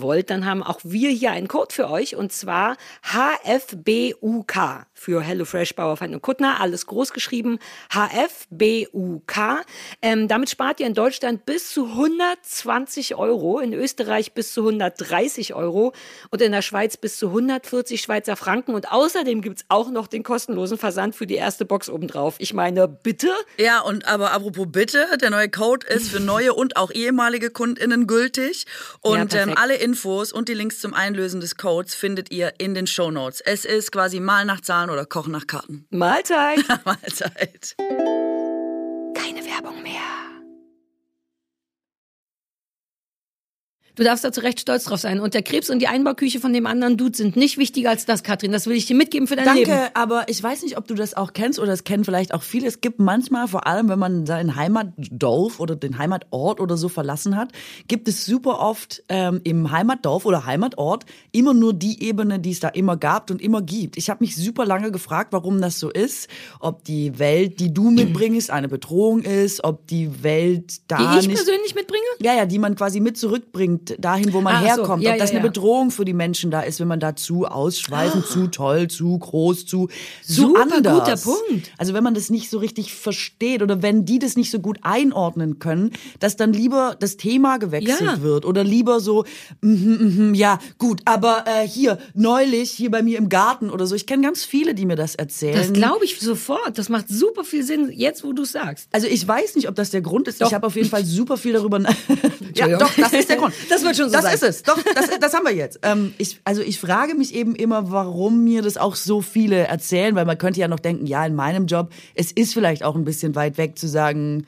wollt, dann haben auch wir hier einen Code für euch und zwar HFBUK für HelloFresh Bauerfeind und Kuttner, alles groß geschrieben, HFBUK. Ähm, damit spart ihr in Deutschland bis zu 120 Euro, in Österreich bis zu 130 Euro und in der Schweiz bis zu 140 Schweizer Franken. Und außerdem gibt's auch noch den kostenlosen Versand für die erste Box obendrauf. Ich meine, bitte? Ja, und aber apropos bitte, der neue Code ist für neue und auch ehemalige KundInnen gültig. Und Ja, ähm, alle Infos und die Links zum Einlösen des Codes findet ihr in den Show Notes. Es ist quasi mal nach Zahlen oder Kochen nach Karten. Mahlzeit! Mahlzeit. Keine Werbung mehr. Du darfst da zu Recht stolz drauf sein. Und der Krebs und die Einbauküche von dem anderen Dude sind nicht wichtiger als das, Katrin. Das will ich dir mitgeben für dein Danke, Leben. aber ich weiß nicht, ob du das auch kennst oder das kennen vielleicht auch viele. Es gibt manchmal, vor allem wenn man seinen Heimatdorf oder den Heimatort oder so verlassen hat, gibt es super oft ähm, im Heimatdorf oder Heimatort immer nur die Ebene, die es da immer gab und immer gibt. Ich habe mich super lange gefragt, warum das so ist, ob die Welt, die du mitbringst, eine Bedrohung ist, ob die Welt da Die ich nicht persönlich mitbringe? ja, ja, die man quasi mit zurückbringt, dahin, wo man Ah, so. herkommt. Ja, Ob das ja, eine ja. Bedrohung für die Menschen da ist, wenn man da zu ausschweifend, zu toll, zu groß, zu, zu anders. guter Punkt. Also wenn man das nicht so richtig versteht oder wenn die das nicht so gut einordnen können, dass dann lieber das Thema gewechselt wird oder lieber so, mhm, mhm, ja, gut, aber äh, hier, neulich, hier bei mir im Garten oder so. Ich kenne ganz viele, die mir das erzählen. Das glaube ich sofort. Das macht super viel Sinn, jetzt wo du es sagst. also ich weiß nicht, ob das der Grund ist. Doch. Ich habe auf jeden Fall super viel darüber. ja, doch, das ist der Grund. Das wird schon so Das sein. ist es. Doch, das, das haben wir jetzt. Ähm, ich, also ich frage mich eben immer, warum mir das auch so viele erzählen, weil man könnte ja noch denken, ja, in meinem Job, es ist vielleicht auch ein bisschen weit weg zu sagen,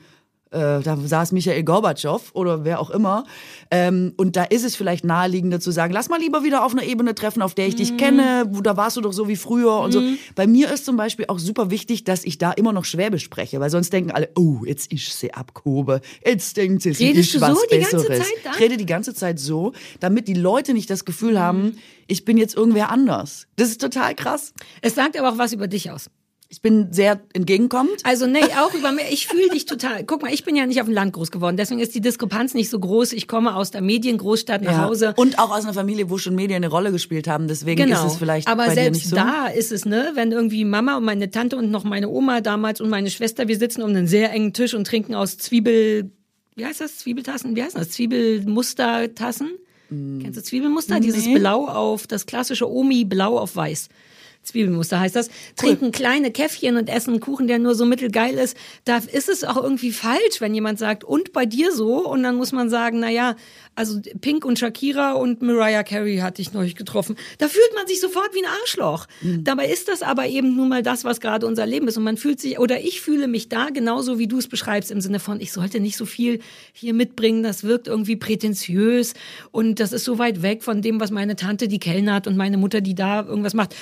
äh, da saß Michael Gorbatschow oder wer auch immer. Ähm, und da ist es vielleicht naheliegender zu sagen, lass mal lieber wieder auf einer Ebene treffen, auf der ich Mhm. dich kenne, wo, da warst du doch so wie früher und so. Bei mir ist zum Beispiel auch super wichtig, dass ich da immer noch Schwäbisch spreche, weil sonst denken alle, oh, jetzt ist sie abgehobe, jetzt denkt sie, sie Redest ist so was die ganze Besseres. Ich rede die ganze Zeit so, damit die Leute nicht das Gefühl Mhm. haben, ich bin jetzt irgendwer anders. Das ist total krass. Es sagt aber auch was über dich aus. Ich bin sehr entgegenkommend. Also nee, auch über mich. Ich fühle dich total. Guck mal, ich bin ja nicht auf dem Land groß geworden, deswegen ist die Diskrepanz nicht so groß. Ich komme aus der Mediengroßstadt nach Hause. Und auch aus einer Familie, wo schon Medien eine Rolle gespielt haben. Deswegen ist es vielleicht Genau. Aber bei dir selbst nicht so. da ist es, ne, wenn irgendwie Mama und meine Tante und noch meine Oma damals und meine Schwester, wir sitzen um einen sehr engen Tisch und trinken aus Zwiebel, wie heißt das? Zwiebeltassen? Wie heißt das? Zwiebelmustertassen? Kennst du Zwiebelmuster? Dieses Nee. Blau auf, das klassische Omi Blau auf Weiß. Zwiebelmuster heißt das. Trinken kleine Käffchen und essen einen Kuchen, der nur so mittelgeil ist. Da ist es auch irgendwie falsch, wenn jemand sagt, und bei dir so? Und dann muss man sagen, na ja, also Pink und Shakira und Mariah Carey hatte ich neulich getroffen. Da fühlt man sich sofort wie ein Arschloch. Dabei ist das aber eben nun mal das, was gerade unser Leben ist. Und man fühlt sich, oder ich fühle mich da genauso, wie du es beschreibst, im Sinne von, ich sollte nicht so viel hier mitbringen. Das wirkt irgendwie prätentiös. Und das ist so weit weg von dem, was meine Tante, die kellnert und meine Mutter, die da irgendwas macht.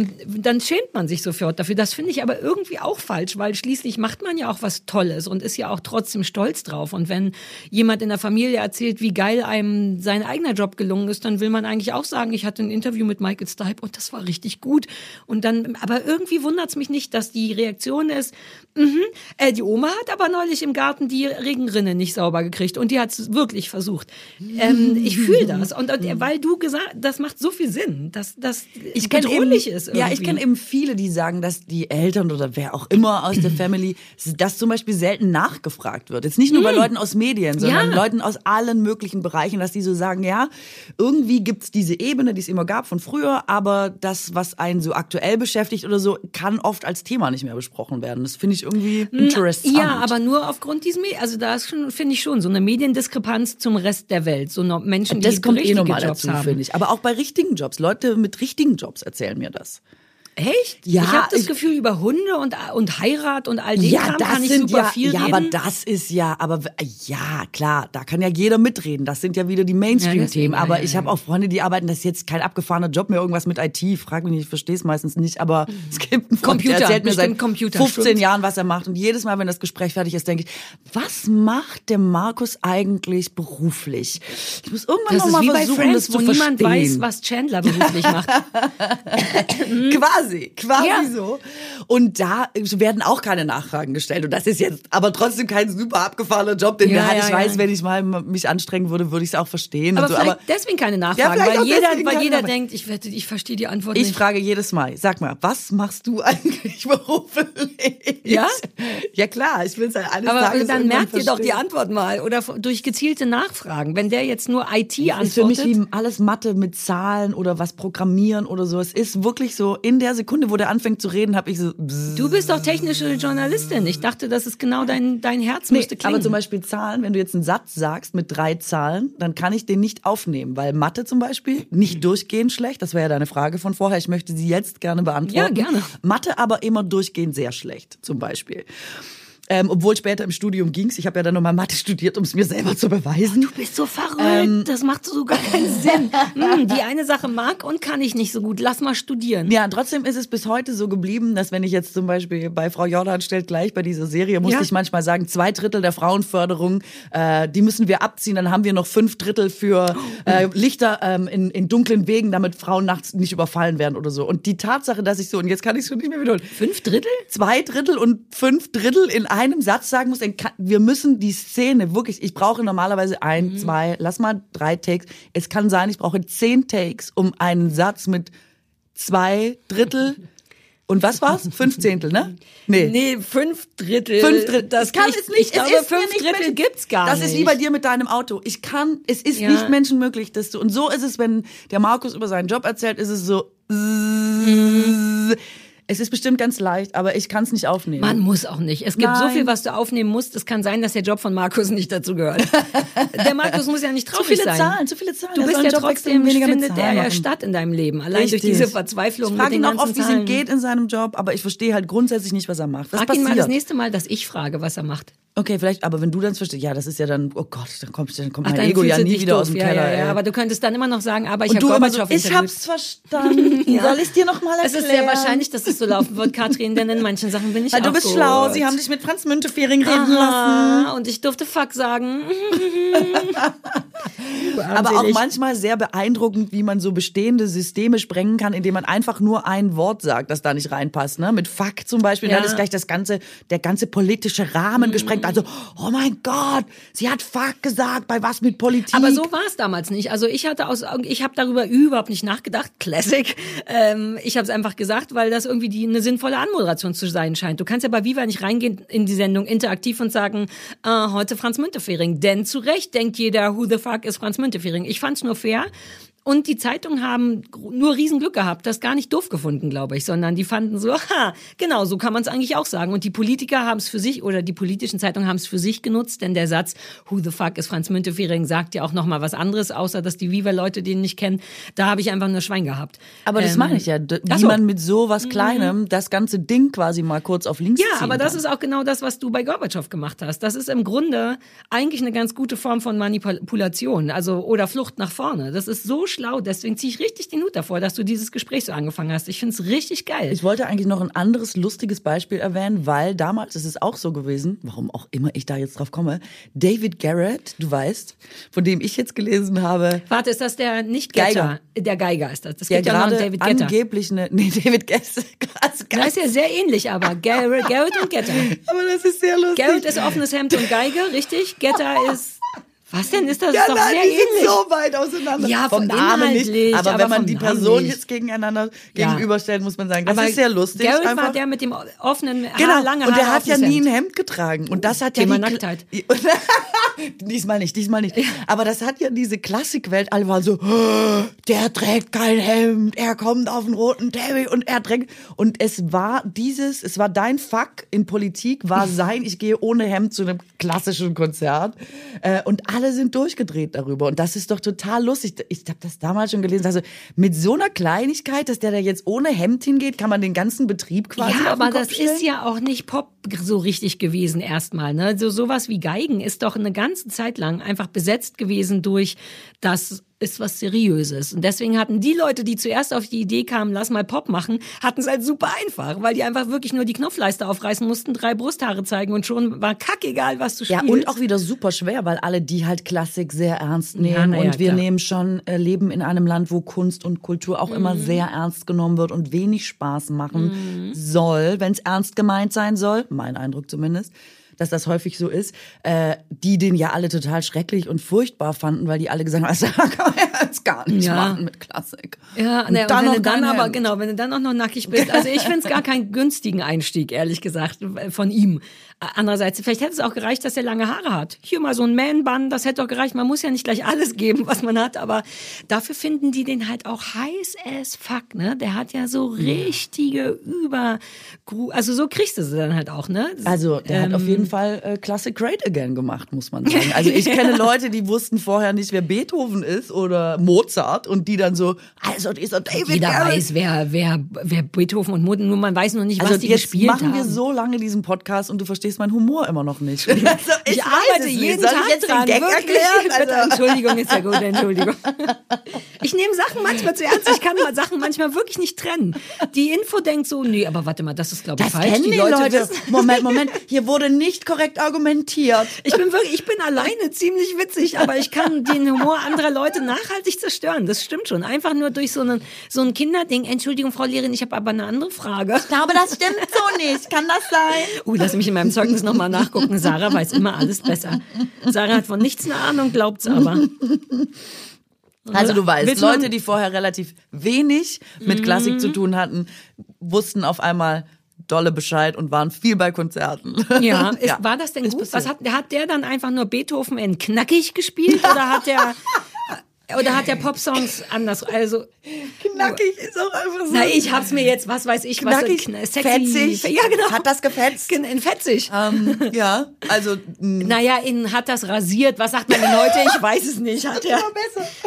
Ähm, dann schämt man sich sofort dafür. Das finde ich aber irgendwie auch falsch, weil schließlich macht man ja auch was Tolles und ist ja auch trotzdem stolz drauf. Und wenn jemand in der Familie erzählt, wie geil einem sein eigener Job gelungen ist, dann will man eigentlich auch sagen, ich hatte ein Interview mit Michael Stipe und das war richtig gut. Und dann, aber irgendwie wundert es mich nicht, dass die Reaktion ist, mhm, äh, die Oma hat aber neulich im Garten die Regenrinne nicht sauber gekriegt und die hat es wirklich versucht. Ähm, ich fühle das. Und, und weil du gesagt, das macht so viel Sinn, dass das Ich bedrohlich ist irgendwie. Ja, ich kenne eben viele, die sagen, dass die Eltern oder wer auch immer aus der Family, dass zum Beispiel selten nachgefragt wird. Jetzt nicht nur bei Leuten aus Medien, sondern Ja. Leuten aus allen möglichen Bereichen, dass die so sagen, ja, irgendwie gibt's diese Ebene, die es immer gab von früher, aber das, was einen so aktuell beschäftigt oder so, kann oft als Thema nicht mehr besprochen werden. Das finde ich irgendwie interessant. Ja, aber nur aufgrund diesem, also da ist schon, finde ich schon, so eine Mediendiskrepanz zum Rest der Welt. So noch Menschen, die das kommt eh nochmal Jobs dazu, finde ich. Aber auch bei richtigen Jobs. Leute mit richtigen Jobs erzählen mir das. Echt? Ja, ich habe das ich- Gefühl, über Hunde und, und Heirat und all den Ja, Kram das kann ich super ja, viel ja, reden. aber das ist ja, aber ja, klar, da kann ja jeder mitreden. Das sind ja wieder die Ja, Mainstream-Themen. ja, aber ja, ich ja. habe auch Freunde, die arbeiten, das ist jetzt kein abgefahrener Job mehr, irgendwas mit IT. Frag mich nicht, ich verstehe es meistens nicht, aber es gibt einen Freund, Computer, der erzählt mir seit bestimmt Computer, 15 stimmt. Jahren, was er macht. Und jedes Mal, wenn das Gespräch fertig ist, denke ich, was macht der Markus eigentlich beruflich? Ich muss irgendwann das noch ist mal wie bei versuchen, Friends, das wo zu niemand verstehen. weiß, was Chandler beruflich macht. Quasi, quasi Ja. so. Und da werden auch keine Nachfragen gestellt. Und das ist jetzt aber trotzdem kein super abgefahrener Job, den Ja, hat. ja, Ich weiß, wenn ich mal mich anstrengen würde, würde ich es auch verstehen. Aber so. aber deswegen keine Nachfragen, weil jeder, weil jeder denkt, ich ich verstehe die Antwort ich nicht. frage jedes Mal, sag mal, was machst du eigentlich beruflich? Ja? Ja klar, ich will es halt eines Aber Tages dann merkt ihr doch die. Antwort mal oder durch gezielte Nachfragen. Wenn der jetzt nur IT Das ist für mich antwortet, wie alles Mathe mit Zahlen oder was programmieren oder so. Es ist wirklich so, in der Sekunde, wo der anfängt zu reden, habe ich so, bzzz. du bist doch technische Journalistin. Ich dachte, das ist genau dein, dein Herz müsste klingen. Aber zum Beispiel Zahlen, wenn du jetzt einen Satz sagst mit drei Zahlen, dann kann ich den nicht aufnehmen, weil Mathe zum Beispiel nicht durchgehend schlecht. Das wäre ja deine Frage von vorher. Ich möchte sie jetzt gerne beantworten. Ja, gerne. Mathe aber immer durchgehend sehr schlecht, zum Beispiel. Ähm, obwohl später im Studium ging's. Ich habe ja dann nochmal Mathe studiert, um es mir selber zu beweisen. Du bist so verrückt, Ähm. das macht so gar keinen Sinn. Hm, die eine Sache mag und kann ich nicht so gut. Lass mal studieren. Ja, trotzdem ist es bis heute so geblieben, dass wenn ich jetzt zum Beispiel bei Frau Jordan stellt gleich bei dieser Serie, musste Ja. ich manchmal sagen, zwei Drittel der Frauenförderung, äh, die müssen wir abziehen, dann haben wir noch fünf Drittel für äh, Lichter ähm, in, in dunklen Wegen, damit Frauen nachts nicht überfallen werden oder so. Und die Tatsache, dass ich so, und jetzt kann ich es schon nicht mehr wiederholen, Fünf Drittel? zwei Drittel und fünf Drittel in einem Satz sagen muss, kann, wir müssen die Szene wirklich, ich brauche normalerweise ein, zwei, lass mal drei Takes. Es kann sein, ich brauche zehn Takes, um einen Satz mit zwei Drittel und was war's? Fünf Zehntel, ne? Nee. Nee, fünf Drittel. Fünf Drittel. Das kann ich, es nicht. Ich glaube, es fünf nicht Drittel Menschen- gibt's gar das nicht. ist wie bei dir mit deinem Auto. Ich kann, es ist Ja. nicht menschenmöglich, dass du, und so ist es, wenn der Markus über seinen Job erzählt, ist es so, es ist bestimmt ganz leicht, aber ich kann es nicht aufnehmen. Man muss auch nicht. Es gibt so Nein. viel, was du aufnehmen musst. Es kann sein, dass der Job von Markus nicht dazu gehört. der Markus muss ja nicht zu traurig viele sein. Zahlen, zu viele Zahlen. Du bist ja Job trotzdem, findet er Zahlen ja statt in deinem Leben. Allein Richtig. durch diese Verzweiflung Ich frage ihn auch oft, wie es ihm geht in seinem Job, aber ich verstehe halt grundsätzlich nicht, was er macht. Was Frag ihn passiert? mal das nächste Mal, dass ich frage, was er macht. Okay, vielleicht, aber wenn du dann verstehst, ja, das ist ja dann, oh Gott, dann kommt, dann kommt Ach, mein dann Ego ja nie wieder doof. aus dem ja, Keller. Ja, ja, aber du könntest dann immer noch sagen, aber ich habe immer so, Gorbatschow ich hab's verstanden. Ja. Soll ich dir noch mal Es erklären? ist sehr wahrscheinlich, dass es so laufen wird, Katrin, denn in manchen Sachen bin ich Weil auch du bist gut. schlau, sie haben dich mit Franz Müntefering reden lassen. Aha, und ich durfte Fuck sagen. Aber auch manchmal sehr beeindruckend, wie man so bestehende Systeme sprengen kann, indem man einfach nur ein Wort sagt, das da nicht reinpasst. Ne? Mit Fuck zum Beispiel, Ja. dann ist gleich das ganze, der ganze politische Rahmen gesprengt. Also, oh mein Gott, sie hat Fuck gesagt, bei was mit Politik? Aber so war es damals nicht. Also ich hatte aus, ich habe darüber überhaupt nicht nachgedacht. Classic. Ähm, ich habe es einfach gesagt, weil das irgendwie die, eine sinnvolle Anmoderation zu sein scheint. Du kannst ja bei Viva nicht reingehen in die Sendung interaktiv und sagen, äh, heute Franz Müntefering. Denn zu Recht denkt jeder, who the fuck ist Franz Müntefering. Ich fand's nur fair. Und die Zeitungen haben nur Riesenglück gehabt, das gar nicht doof gefunden, glaube ich, sondern die fanden so, ha, genau, so kann man es eigentlich auch sagen. Und die Politiker haben es für sich oder die politischen Zeitungen haben es für sich genutzt, denn der Satz, who the fuck ist Franz Müntefering, sagt ja auch nochmal was anderes, außer dass die Viva-Leute den nicht kennen. Da habe ich einfach nur Schwein gehabt. aber das Ähm, meine ich ja, wie so. Mhm. man mit so was Kleinem das ganze Ding quasi mal kurz auf links Ja, aber das kann. ist auch genau das, was du bei Gorbatschow gemacht hast. Das ist im Grunde eigentlich eine ganz gute Form von Manipulation, also oder Flucht nach vorne. Das ist so schlau, deswegen ziehe ich richtig den Hut davor, dass du dieses Gespräch so angefangen hast. Ich finde es richtig geil. Ich wollte eigentlich noch ein anderes lustiges Beispiel erwähnen, weil damals ist es auch so gewesen, warum auch immer ich da jetzt drauf komme, David Garrett, du weißt, von dem ich jetzt gelesen habe, Warte, ist das der nicht Getter? Geiger. Der Geiger ist das. Das gibt ja gerade David Getter. angeblich eine, nee, David Garrett, also Da ist ja sehr ähnlich, aber Garrett, Garrett und Getter. aber das ist sehr lustig. Garrett ist offenes Hemd und Geige, richtig? Getter ist Was denn? Ist das Ja, doch nein, sehr die sind ähnlich. so weit auseinander. Ja, vom von Namen nicht. Aber, aber wenn man die Person jetzt gegeneinander Ja. gegenüberstellt, muss man sagen, das Aber ist sehr lustig. Garrett einfach. war der mit dem offenen Haar, Genau, lange und der hat ja nie ein Hemd. Getragen. Und das hat ja Thema die Kla- Nacktheit. diesmal nicht, diesmal nicht. Aber das hat ja diese Klassikwelt, alle waren so, "Oh, der trägt kein Hemd, er kommt auf den roten Teppich und er trägt. Und es war dieses, es war dein Fuck in Politik, war sein, ich gehe ohne Hemd zu einem klassischen Konzert. Äh, Und alle sind durchgedreht darüber. Und das ist doch total lustig. Ich habe das damals schon gelesen. Also mit so einer Kleinigkeit, dass der da jetzt ohne Hemd hingeht, kann man den ganzen Betrieb quasi Ja, aber das stellen? ist ja auch nicht Pop so richtig gewesen erstmal. Ne? So sowas wie Geigen ist doch eine ganze Zeit lang einfach besetzt gewesen durch das ist was Seriöses. Und deswegen hatten die Leute, die zuerst auf die Idee kamen, lass mal Pop machen, hatten es halt super einfach, weil die einfach wirklich nur die Knopfleiste aufreißen mussten, drei Brusthaare zeigen und schon war kackegal, was du Ja, spielst. und auch wieder super schwer, weil alle die halt Klassik sehr ernst nehmen. Ja, ja, und wir klar. nehmen schon, äh, leben in einem Land, wo Kunst und Kultur auch immer Mhm. sehr ernst genommen wird und wenig Spaß machen soll, wenn es ernst gemeint sein soll. Mein Eindruck zumindest. Dass das häufig so ist, äh, die den ja alle total schrecklich und furchtbar fanden, weil die alle gesagt haben, also, kann man jetzt gar nicht Ja. machen mit Klassik. Ja, Und und dann wenn noch du dann aber, Hemd. genau, wenn du dann auch noch nackig bist. Also ich finde es gar keinen günstigen Einstieg, ehrlich gesagt, von ihm. Andererseits, vielleicht hätte es auch gereicht, dass er lange Haare hat. Hier mal so ein Man-Bun, das hätte doch gereicht. Man muss ja nicht gleich alles geben, was man hat, aber dafür finden die den halt auch heiß as fuck, ne? Der hat ja so richtige Über, also so kriegst du sie dann halt auch, ne? Also, der hat auf Ähm, jeden Fall äh, Classic Great Again gemacht, muss man sagen. Also, ich kenne Leute, die wussten vorher nicht, wer Beethoven ist oder Mozart und die dann so, also dieser David Jeder Garrett. weiß, wer, wer, wer Beethoven und Mozart, nur man weiß noch nicht, was Also die jetzt gespielt machen haben. wir so lange diesen Podcast und du verstehst meinen Humor immer noch nicht. Also, Ich, weiß arbeite jeden Soll Tag ich jetzt dran. den Gag wirklich. Also, Entschuldigung, ist ja gut, Entschuldigung. Ich nehme Sachen manchmal zu ernst. Ich kann mal Sachen manchmal wirklich nicht trennen. Die Info denkt so, nee, aber warte mal, das ist glaube ich das falsch. kennen die Leute. wissen- Moment, Moment. Hier wurde nicht korrekt argumentiert. Ich bin wirklich, ich bin alleine ziemlich witzig, aber ich kann den Humor anderer Leute nachhaltig zerstören. Das stimmt schon. Einfach nur durch so einen, so ein Kinderding. Entschuldigung, Frau Lehrerin, ich habe aber eine andere Frage. Ich glaube, das stimmt so nicht. Kann das sein? Uh, lass mich in meinem Zeugnis nochmal nachgucken. Sarah weiß immer alles besser. Sarah hat von nichts eine Ahnung, glaubt's aber. Also du weißt, du noch- Leute, die vorher relativ wenig mit Klassik zu tun hatten, wussten auf einmal dolle Bescheid und waren viel bei Konzerten. Ja, ist, war das denn gut? Was hat, hat der dann einfach nur Beethoven in knackig gespielt oder hat der oder hat der Popsongs anders? Also, Knackig ist auch einfach so. na, ich hab's mir jetzt, was weiß ich, was Knackig, kn- sexy, fetzig. Ja, genau. Hat das gefetzt? In fetzig. ähm, ja, also mh, Naja, in hat das rasiert. Was sagt man denn heute? Ich weiß es nicht. Hat er,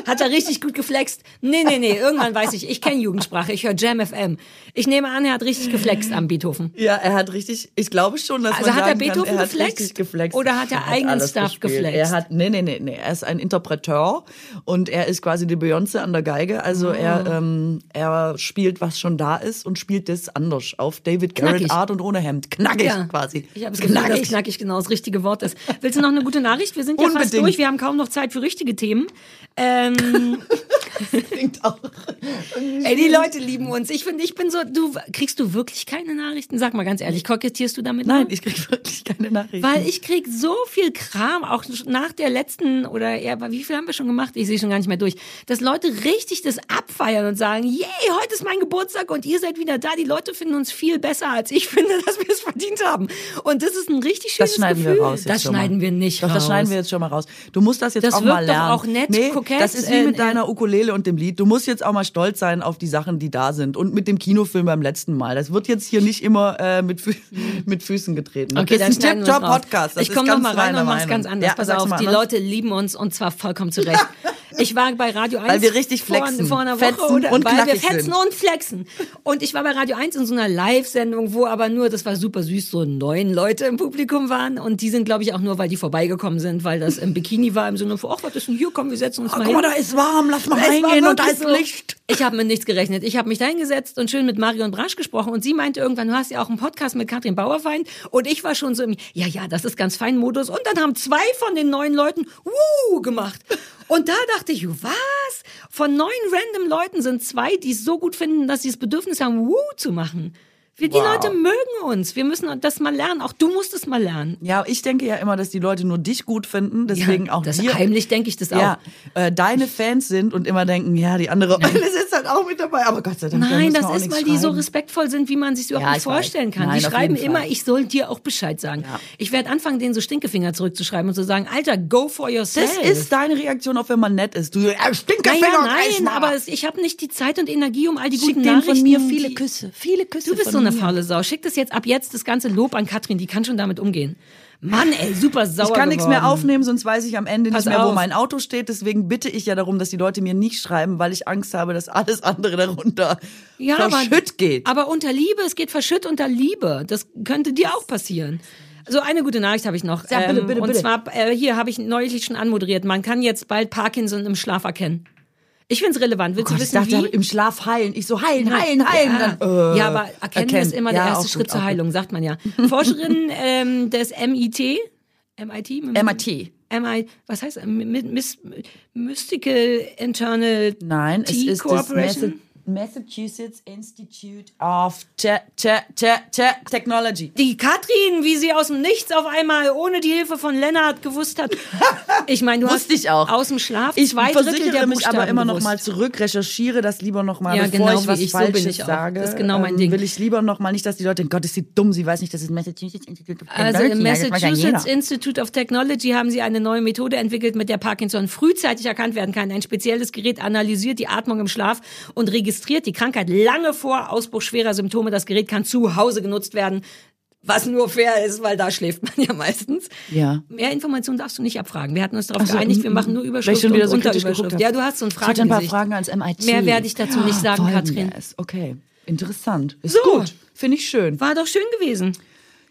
hat er richtig gut geflext? Nee, nee, nee. Irgendwann weiß ich. Ich kenne Jugendsprache. Ich höre Jam FM. Ich nehme an, er hat richtig geflext am Beethoven. ja, er hat richtig, ich glaube schon, dass Also man hat er sagen kann, Beethoven er hat geflext? geflext. Oder hat er eigenen alles Stuff gespielt. geflext? Er hat, nee, nee, nee, nee, er ist ein Interpreteur und er ist quasi die Beyoncé an der Geige, also Ah. er, ähm, er spielt, was schon da ist und spielt das anders, auf David Garrett. Art und ohne Hemd, knackig quasi. Ich habe es gemerkt, dass knackig genau das richtige Wort ist. Willst du noch eine gute Nachricht? Wir sind ja fast Unbedingt. durch. Wir haben kaum noch Zeit für richtige Themen. Ähm, Klingt auch. ey, die Leute lieben uns. Ich finde, ich bin so, du, kriegst du wirklich keine Nachrichten? Sag mal ganz ehrlich, kokettierst du damit? Nein, noch? ich krieg wirklich keine Nachrichten. Weil ich krieg so viel Kram, auch nach der letzten, oder ja, wie viel haben wir schon gemacht? Ich sehe schon gar nicht mehr durch. Dass Leute richtig das abfeiern und sagen, yay, heute ist mein Geburtstag und ihr seid wieder da. Die Leute finden uns viel besser, als ich finde, dass wir es verdient haben. Und das ist ein richtig schönes das schneiden Gefühl. wir raus. Das schneiden wir nicht Doch, raus. das schneiden wir jetzt schon mal raus. Du musst das jetzt Das auch wirkt mal lernen. auch nett, nee, kokett, das ist wie äh, mit äh, deiner Ukulele und dem Lied. Du musst jetzt auch mal stolz sein auf die Sachen, die da sind. Und mit dem Kinofilm beim letzten Mal. Das wird jetzt hier nicht immer äh, mit, Fü mit Füßen getreten. Okay, das ist ein. Tip-Top-Podcast. Das Ich komme noch ganz mal rein und mach's ganz anders. Ja, Pass auf, die anders. Leute lieben uns und zwar vollkommen zu Recht. Ich war bei Radio 1 Weil wir richtig vor, flexen. vor einer Woche Fetzen oder und weil wir fetzen sind. und flexen. Und ich war bei Radio 1 in so einer Live-Sendung, wo aber nur, das war super süß, so neun Leute im Publikum waren und die sind, glaube ich, auch nur, weil die vorbeigekommen sind, weil das im Bikini war, im Sinne von, ach, was ist denn hier, komm, wir setzen uns Oh, mal guck mal, hin. da ist warm, lass mal reingehen und da ist. Licht. Ich habe mit nichts gerechnet. Ich habe mich da hingesetzt und schön mit Marion Brasch gesprochen und sie meinte irgendwann, du hast ja auch einen Podcast mit Katrin Bauerfeind und ich war schon so im, ja, ja, das ist ganz fein Modus und dann haben zwei von den neuen Leuten Wuh gemacht. Und da dachte ich, was? Von neun random Leuten sind zwei, die es so gut finden, dass sie das Bedürfnis haben, Wuh zu machen. Wir, die Wow. Leute mögen uns. Wir müssen das mal lernen. Auch du musst es mal lernen. Ja, ich denke ja immer, dass die Leute nur dich gut finden, deswegen auch das dir. heimlich denke ich das auch. ja, äh, deine Fans sind und immer denken, ja, die andere Eule sitzt halt auch mit dabei, aber Gott sei Dank. da Nein, das ist, weil die so respektvoll sind, wie man sich überhaupt Ja, nicht ich weiß. vorstellen kann. Nein, die schreiben immer, ich soll dir auch Bescheid sagen. Ja. Ich werde anfangen, denen so Stinkefinger zurückzuschreiben und zu sagen, Alter, go for yourself. Das ist deine Reaktion, auch wenn man nett ist. Du äh, Stinkefinger naja, nein, aber ich habe nicht die Zeit und Energie, um all die Schick guten Nachrichten. von mir viele die- Küsse. Viele Küsse Du bist so eine faule Sau. Schick das jetzt ab jetzt das ganze Lob an Katrin, die kann schon damit umgehen. Mann, ey, super sauer Ich kann nichts mehr aufnehmen, sonst weiß ich am Ende Pass nicht mehr, wo auf. mein Auto steht. Deswegen bitte ich ja darum, dass die Leute mir nicht schreiben, weil ich Angst habe, dass alles andere darunter Ja, verschütt aber, geht. Aber unter Liebe, es geht verschütt unter Liebe. Das könnte dir auch passieren. So eine gute Nachricht habe ich noch. Ja, bitte, bitte, und bitte. zwar äh, hier habe ich neulich schon anmoderiert. Man kann jetzt bald Parkinson im Schlaf erkennen. Ich finde es relevant. Willst Gott, du ich wissen, dachte wie? im Schlaf heilen. Ich so heilen, heilen, heilen. Ja, Dann, äh, ja, aber erkennen erkennen. ist immer Ja, der erste Schritt gut, zur Heilung, sagt man ja. Forscherin ähm, des MIT, MIT? MIT. MI, was heißt das? Mystical Internal Nein, es Tea ist das? Massa- Massachusetts Institute of Te Te Te Te Technology. Die Katrin, wie sie aus dem Nichts auf einmal ohne die Hilfe von Lennart gewusst hat. Ich meine, du hast ich auch. aus dem Schlaf Ich zwei Drittel der mich Buchstaben aber immer noch gewusst. mal zurück, recherchiere das lieber noch mal, Ja, bevor genau ich was ich, so Falsches ich auch. sage. Das ist genau mein ähm, Ding. Will ich lieber noch mal nicht, dass die Leute denken, Gott, ist sie dumm, sie weiß nicht, das ist Massachusetts Institute of Also Technology. im weiß ja Massachusetts. Institute of Technology haben sie eine neue Methode entwickelt, mit der Parkinson frühzeitig erkannt werden kann. Ein spezielles Gerät analysiert die Atmung im Schlaf und registriert die Krankheit lange vor Ausbruch schwerer Symptome. Das Gerät kann zu Hause genutzt werden. Was nur fair ist, weil da schläft man ja meistens. Ja. Mehr Informationen darfst du nicht abfragen. Wir hatten uns darauf Ach so, geeinigt, wir machen nur ich Überschrift schon wieder und so Unterüberschrift. Ja, du hast so ein Ich hatte ein paar. Fragen ans MIT. Mehr werde ich dazu nicht sagen, Katrin. Okay, interessant. Ist So. gut. Finde ich schön. War doch schön gewesen.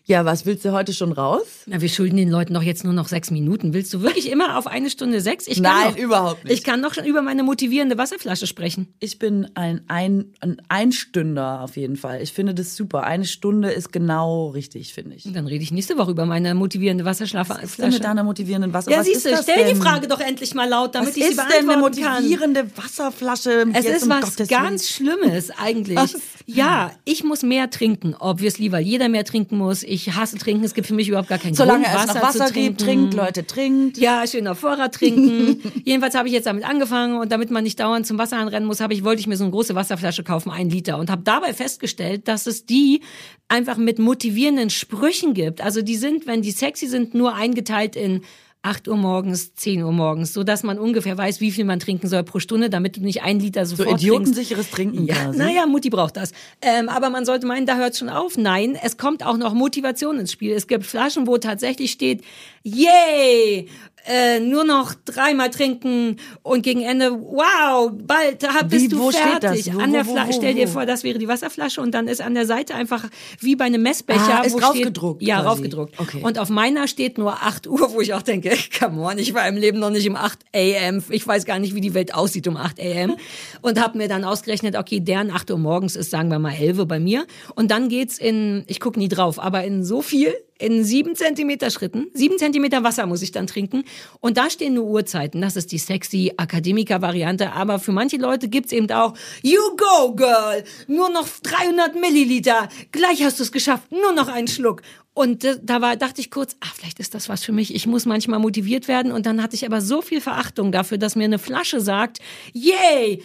Ja, was willst du heute schon raus? Na, wir schulden den Leuten doch jetzt nur noch sechs Minuten. Willst du wirklich immer auf eine Stunde sechs? Ich kann Nein, noch, überhaupt nicht. Ich kann noch schon über meine motivierende Wasserflasche sprechen. Ich bin ein, ein, ein Einstünder auf jeden Fall. Ich finde das super. Eine Stunde ist genau richtig, finde ich. Und dann rede ich nächste Woche über meine motivierende Wasserflasche. Was ist denn mit deiner motivierenden Wasser? ja, was siehst du, stell denn? die Frage doch endlich mal laut, damit Was ich sie ist denn eine beantworten kann. motivierende Wasserflasche? Es ist um was Gottes ganz Schlimmes eigentlich. Was? Ja, ich muss mehr trinken, obviously, weil jeder mehr trinken muss. Ich hasse trinken, es gibt für mich überhaupt gar keinen Solange Grund, es Wasser Wasser zu gibt, trinken. trinkt, Leute, trinkt. Ja, schön auf Vorrat trinken. Jedenfalls habe ich jetzt damit angefangen und damit man nicht dauernd zum Wasser anrennen muss, habe ich wollte ich mir so eine große Wasserflasche kaufen, ein Liter und habe dabei festgestellt, dass es die einfach mit motivierenden Sprüchen gibt. Also die sind, wenn die sexy sind, nur eingeteilt in 8 Uhr morgens, 10 Uhr morgens, so dass man ungefähr weiß, wie viel man trinken soll pro Stunde, damit du nicht ein Liter So sofort trinkst. idiotensicheres Trinken Ja, quasi. naja, Mutti braucht das. Ähm, aber man sollte meinen, da hört schon auf. Nein, es kommt auch noch Motivation ins Spiel. Es gibt Flaschen, wo tatsächlich steht, yay, äh, nur noch dreimal trinken und gegen Ende, wow, bald da bist Wie, du fertig. Wo, an der wo, wo, stell dir vor, das wäre die Wasserflasche und dann ist an der Seite einfach wie bei einem Messbecher, Ah, ist raufgedruckt steht, ja, raufgedruckt. Okay. Und auf meiner steht nur 8 Uhr, wo ich auch denke, come on, ich war im Leben noch nicht um 8 AM. Ich weiß gar nicht, wie die Welt aussieht um 8 AM. Und habe mir dann ausgerechnet, okay, deren 8 Uhr morgens ist, sagen wir mal, 11 Uhr bei mir. Und dann geht's in, ich gucke nie drauf, aber in so viel, in sieben Zentimeter Schritten, sieben Zentimeter Wasser muss ich dann trinken. Und da stehen nur Uhrzeiten. Das ist die sexy Akademiker-Variante. Aber für manche Leute gibt's eben auch, you go, girl! Nur noch 300 Milliliter. Gleich hast du es geschafft. Nur noch einen Schluck. Und äh, da war, dachte ich kurz, ah, vielleicht ist das was für mich. Ich muss manchmal motiviert werden. Und dann hatte ich aber so viel Verachtung dafür, dass mir eine Flasche sagt, yay!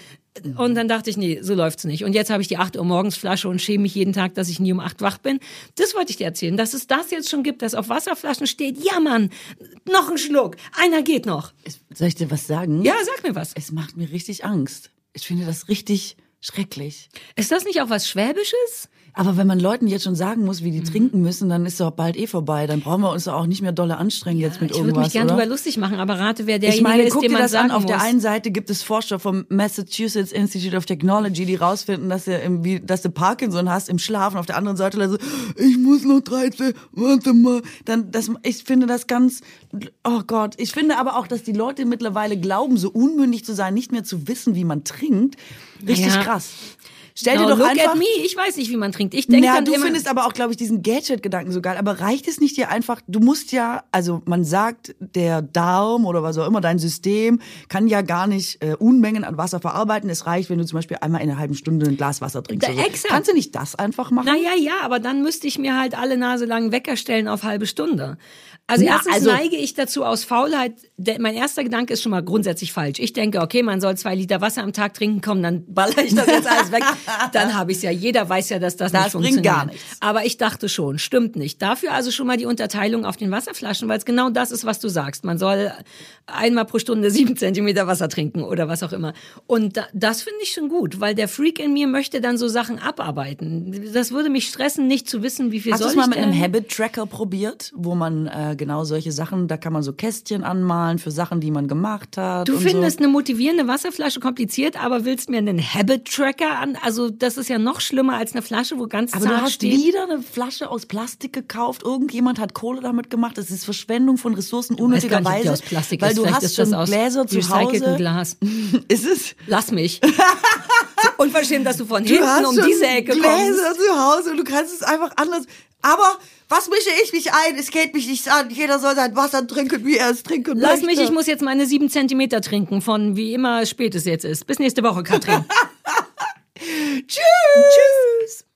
Und dann dachte ich, nee, so läuft's nicht. Und jetzt habe ich die 8 Uhr morgens Flasche und schäme mich jeden Tag, dass ich nie um 8 wach bin. Das wollte ich dir erzählen, dass es das jetzt schon gibt, dass auf Wasserflaschen steht, ja Mann, noch ein Schluck, einer geht noch. Soll ich dir was sagen? Ja, sag mir was. Es macht mir richtig Angst. Ich finde das richtig schrecklich. Ist das nicht auch was Schwäbisches? Aber wenn man Leuten jetzt schon sagen muss, Mhm. wie die trinken müssen, dann ist doch bald eh vorbei. Dann brauchen wir uns doch auch nicht mehr dolle anstrengen jetzt mit ich würde irgendwas, mich gern oder? drüber lustig machen, aber rate, wer derjenige Ich meine, ist, guck dir das an. sagen Auf der muss. einen Seite gibt es Forscher vom Massachusetts Institute of Technology, die rausfinden, dass du, wie, dass du Parkinson hast im Schlaf. Und auf der anderen Seite also, ich muss noch 13, warte mal. Dann, das, ich finde das ganz, oh Gott. Ich finde aber auch, dass die Leute mittlerweile glauben, so unmündig zu sein, nicht mehr zu wissen, wie man trinkt. Richtig Ja. krass. Stell dir Now doch look einfach. at me. Ich weiß nicht, wie man trinkt. Ich denke du findest aber auch, glaube ich, diesen Gadget-Gedanken so geil. Aber reicht es nicht dir einfach, du musst ja, also man sagt, der Darm oder was auch immer, dein System kann ja gar nicht äh, Unmengen an Wasser verarbeiten. Es reicht, wenn du zum Beispiel einmal in einer halben Stunde ein Glas Wasser trinkst. Da- so. exakt. Kannst du nicht das einfach machen? Naja, ja, aber dann müsste ich mir halt alle Nase lang Wecker stellen auf halbe Stunde. Also Ja, erstens also- neige ich dazu aus Faulheit. Der, mein erster Gedanke ist schon mal grundsätzlich falsch. Ich denke, okay, man soll zwei Liter Wasser am Tag trinken, komm, dann baller ich das jetzt alles weg. Dann habe ich ja. Jeder weiß ja, dass das, Das nicht funktioniert. gar nichts. Aber ich dachte schon, stimmt nicht. Dafür also schon mal die Unterteilung auf den Wasserflaschen, weil es genau das ist, was du sagst. Man soll einmal pro Stunde sieben Zentimeter Wasser trinken oder was auch immer. Und da, das finde ich schon gut, weil der Freak in mir möchte dann so Sachen abarbeiten. Das würde mich stressen, nicht zu wissen, wie viel Hast du soll es mal ich mit einem denn? Habit-Tracker probiert, wo man äh, genau solche Sachen, da kann man so Kästchen anmalen für Sachen, die man gemacht hat. Du findest so. eine motivierende Wasserflasche kompliziert, aber willst mir einen Habit-Tracker an? Also das ist ja noch schlimmer als eine Flasche, wo ganz Aber du zart hast steht. wieder eine Flasche aus Plastik gekauft. Irgendjemand hat Kohle damit gemacht. Das ist Verschwendung von Ressourcen unnötigerweise. aus Plastik weil ist. du Vielleicht hast ist das aus Gläser zu Hause. Glas. Ist es? Lass mich. So unverschämt, dass du von Du hinten um diese Ecke Gläser kommst. zu Hause und du kannst es einfach anders. Aber was mische ich mich ein? Es geht mich nichts an. Jeder soll sein Wasser trinken, wie er es trinken Lass möchte. mich, ich muss jetzt meine sieben Zentimeter trinken, von wie immer spät es jetzt ist. Bis nächste Woche, Katrin. Tschüss. Tschüss.